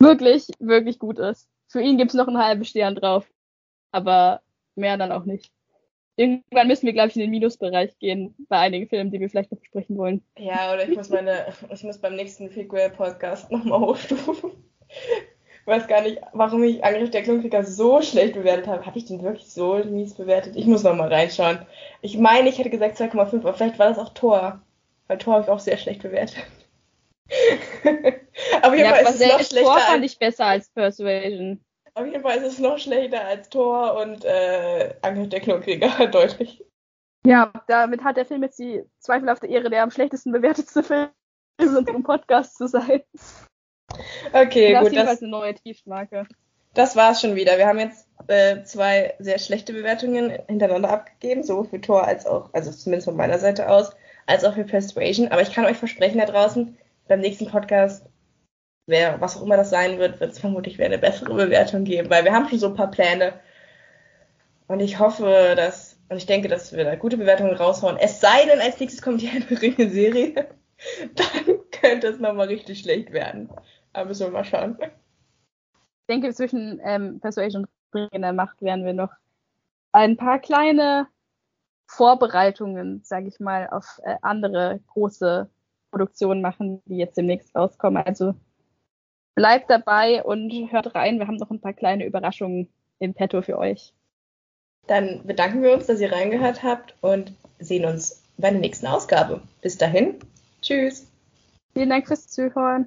wirklich, wirklich gut ist. Für ihn gibt's noch einen halben Stern drauf. Aber mehr dann auch nicht. irgendwann müssen wir, glaube ich, in den Minusbereich gehen bei einigen Filmen, die wir vielleicht noch besprechen wollen. Ja, oder ich muss meine, ich muss beim nächsten Figual-Podcast nochmal hochstufen. Ich weiß gar nicht, warum ich Angriff der Klonkrieger so schlecht bewertet habe. Habe ich den wirklich so mies bewertet? Ich muss nochmal reinschauen. Ich meine, ich hätte gesagt 2,5, aber vielleicht war das auch Tor. Weil Tor habe ich auch sehr schlecht bewertet. Auf jeden ja, Fall ist es noch schlechter. Tor fand ich besser als Persuasion. Auf jeden Fall ist es noch schlechter als Tor und äh, Angriff der Klonkrieger, deutlich. Ja, damit hat der Film jetzt die zweifelhafte Ehre, der am schlechtesten bewertetste Film in unserem Podcast zu sein. Okay, das gut. Das ist eine neue Tiefmarke. Das war's schon wieder. Wir haben jetzt äh, zwei sehr schlechte Bewertungen hintereinander abgegeben, sowohl für Tor als auch, also zumindest von meiner Seite aus, als auch für Persuasion. Aber ich kann euch versprechen da draußen, beim nächsten Podcast, wer, was auch immer das sein wird, wird es vermutlich wieder eine bessere Bewertung geben, weil wir haben schon so ein paar Pläne. Und ich hoffe, dass, und ich denke, dass wir da gute Bewertungen raushauen. Es sei denn, als nächstes kommt hier eine Ringe-Serie. Dann könnte es nochmal richtig schlecht werden. Aber müssen wir mal schauen. Ich denke, zwischen ähm, Persuasion und in der Macht werden wir noch ein paar kleine Vorbereitungen, sage ich mal, auf äh, andere große Produktionen machen, die jetzt demnächst rauskommen. Also bleibt dabei und hört rein. Wir haben noch ein paar kleine Überraschungen im Petto für euch. Dann bedanken wir uns, dass ihr reingehört habt und sehen uns bei der nächsten Ausgabe. Bis dahin. Tschüss. Vielen Dank fürs Zuhören.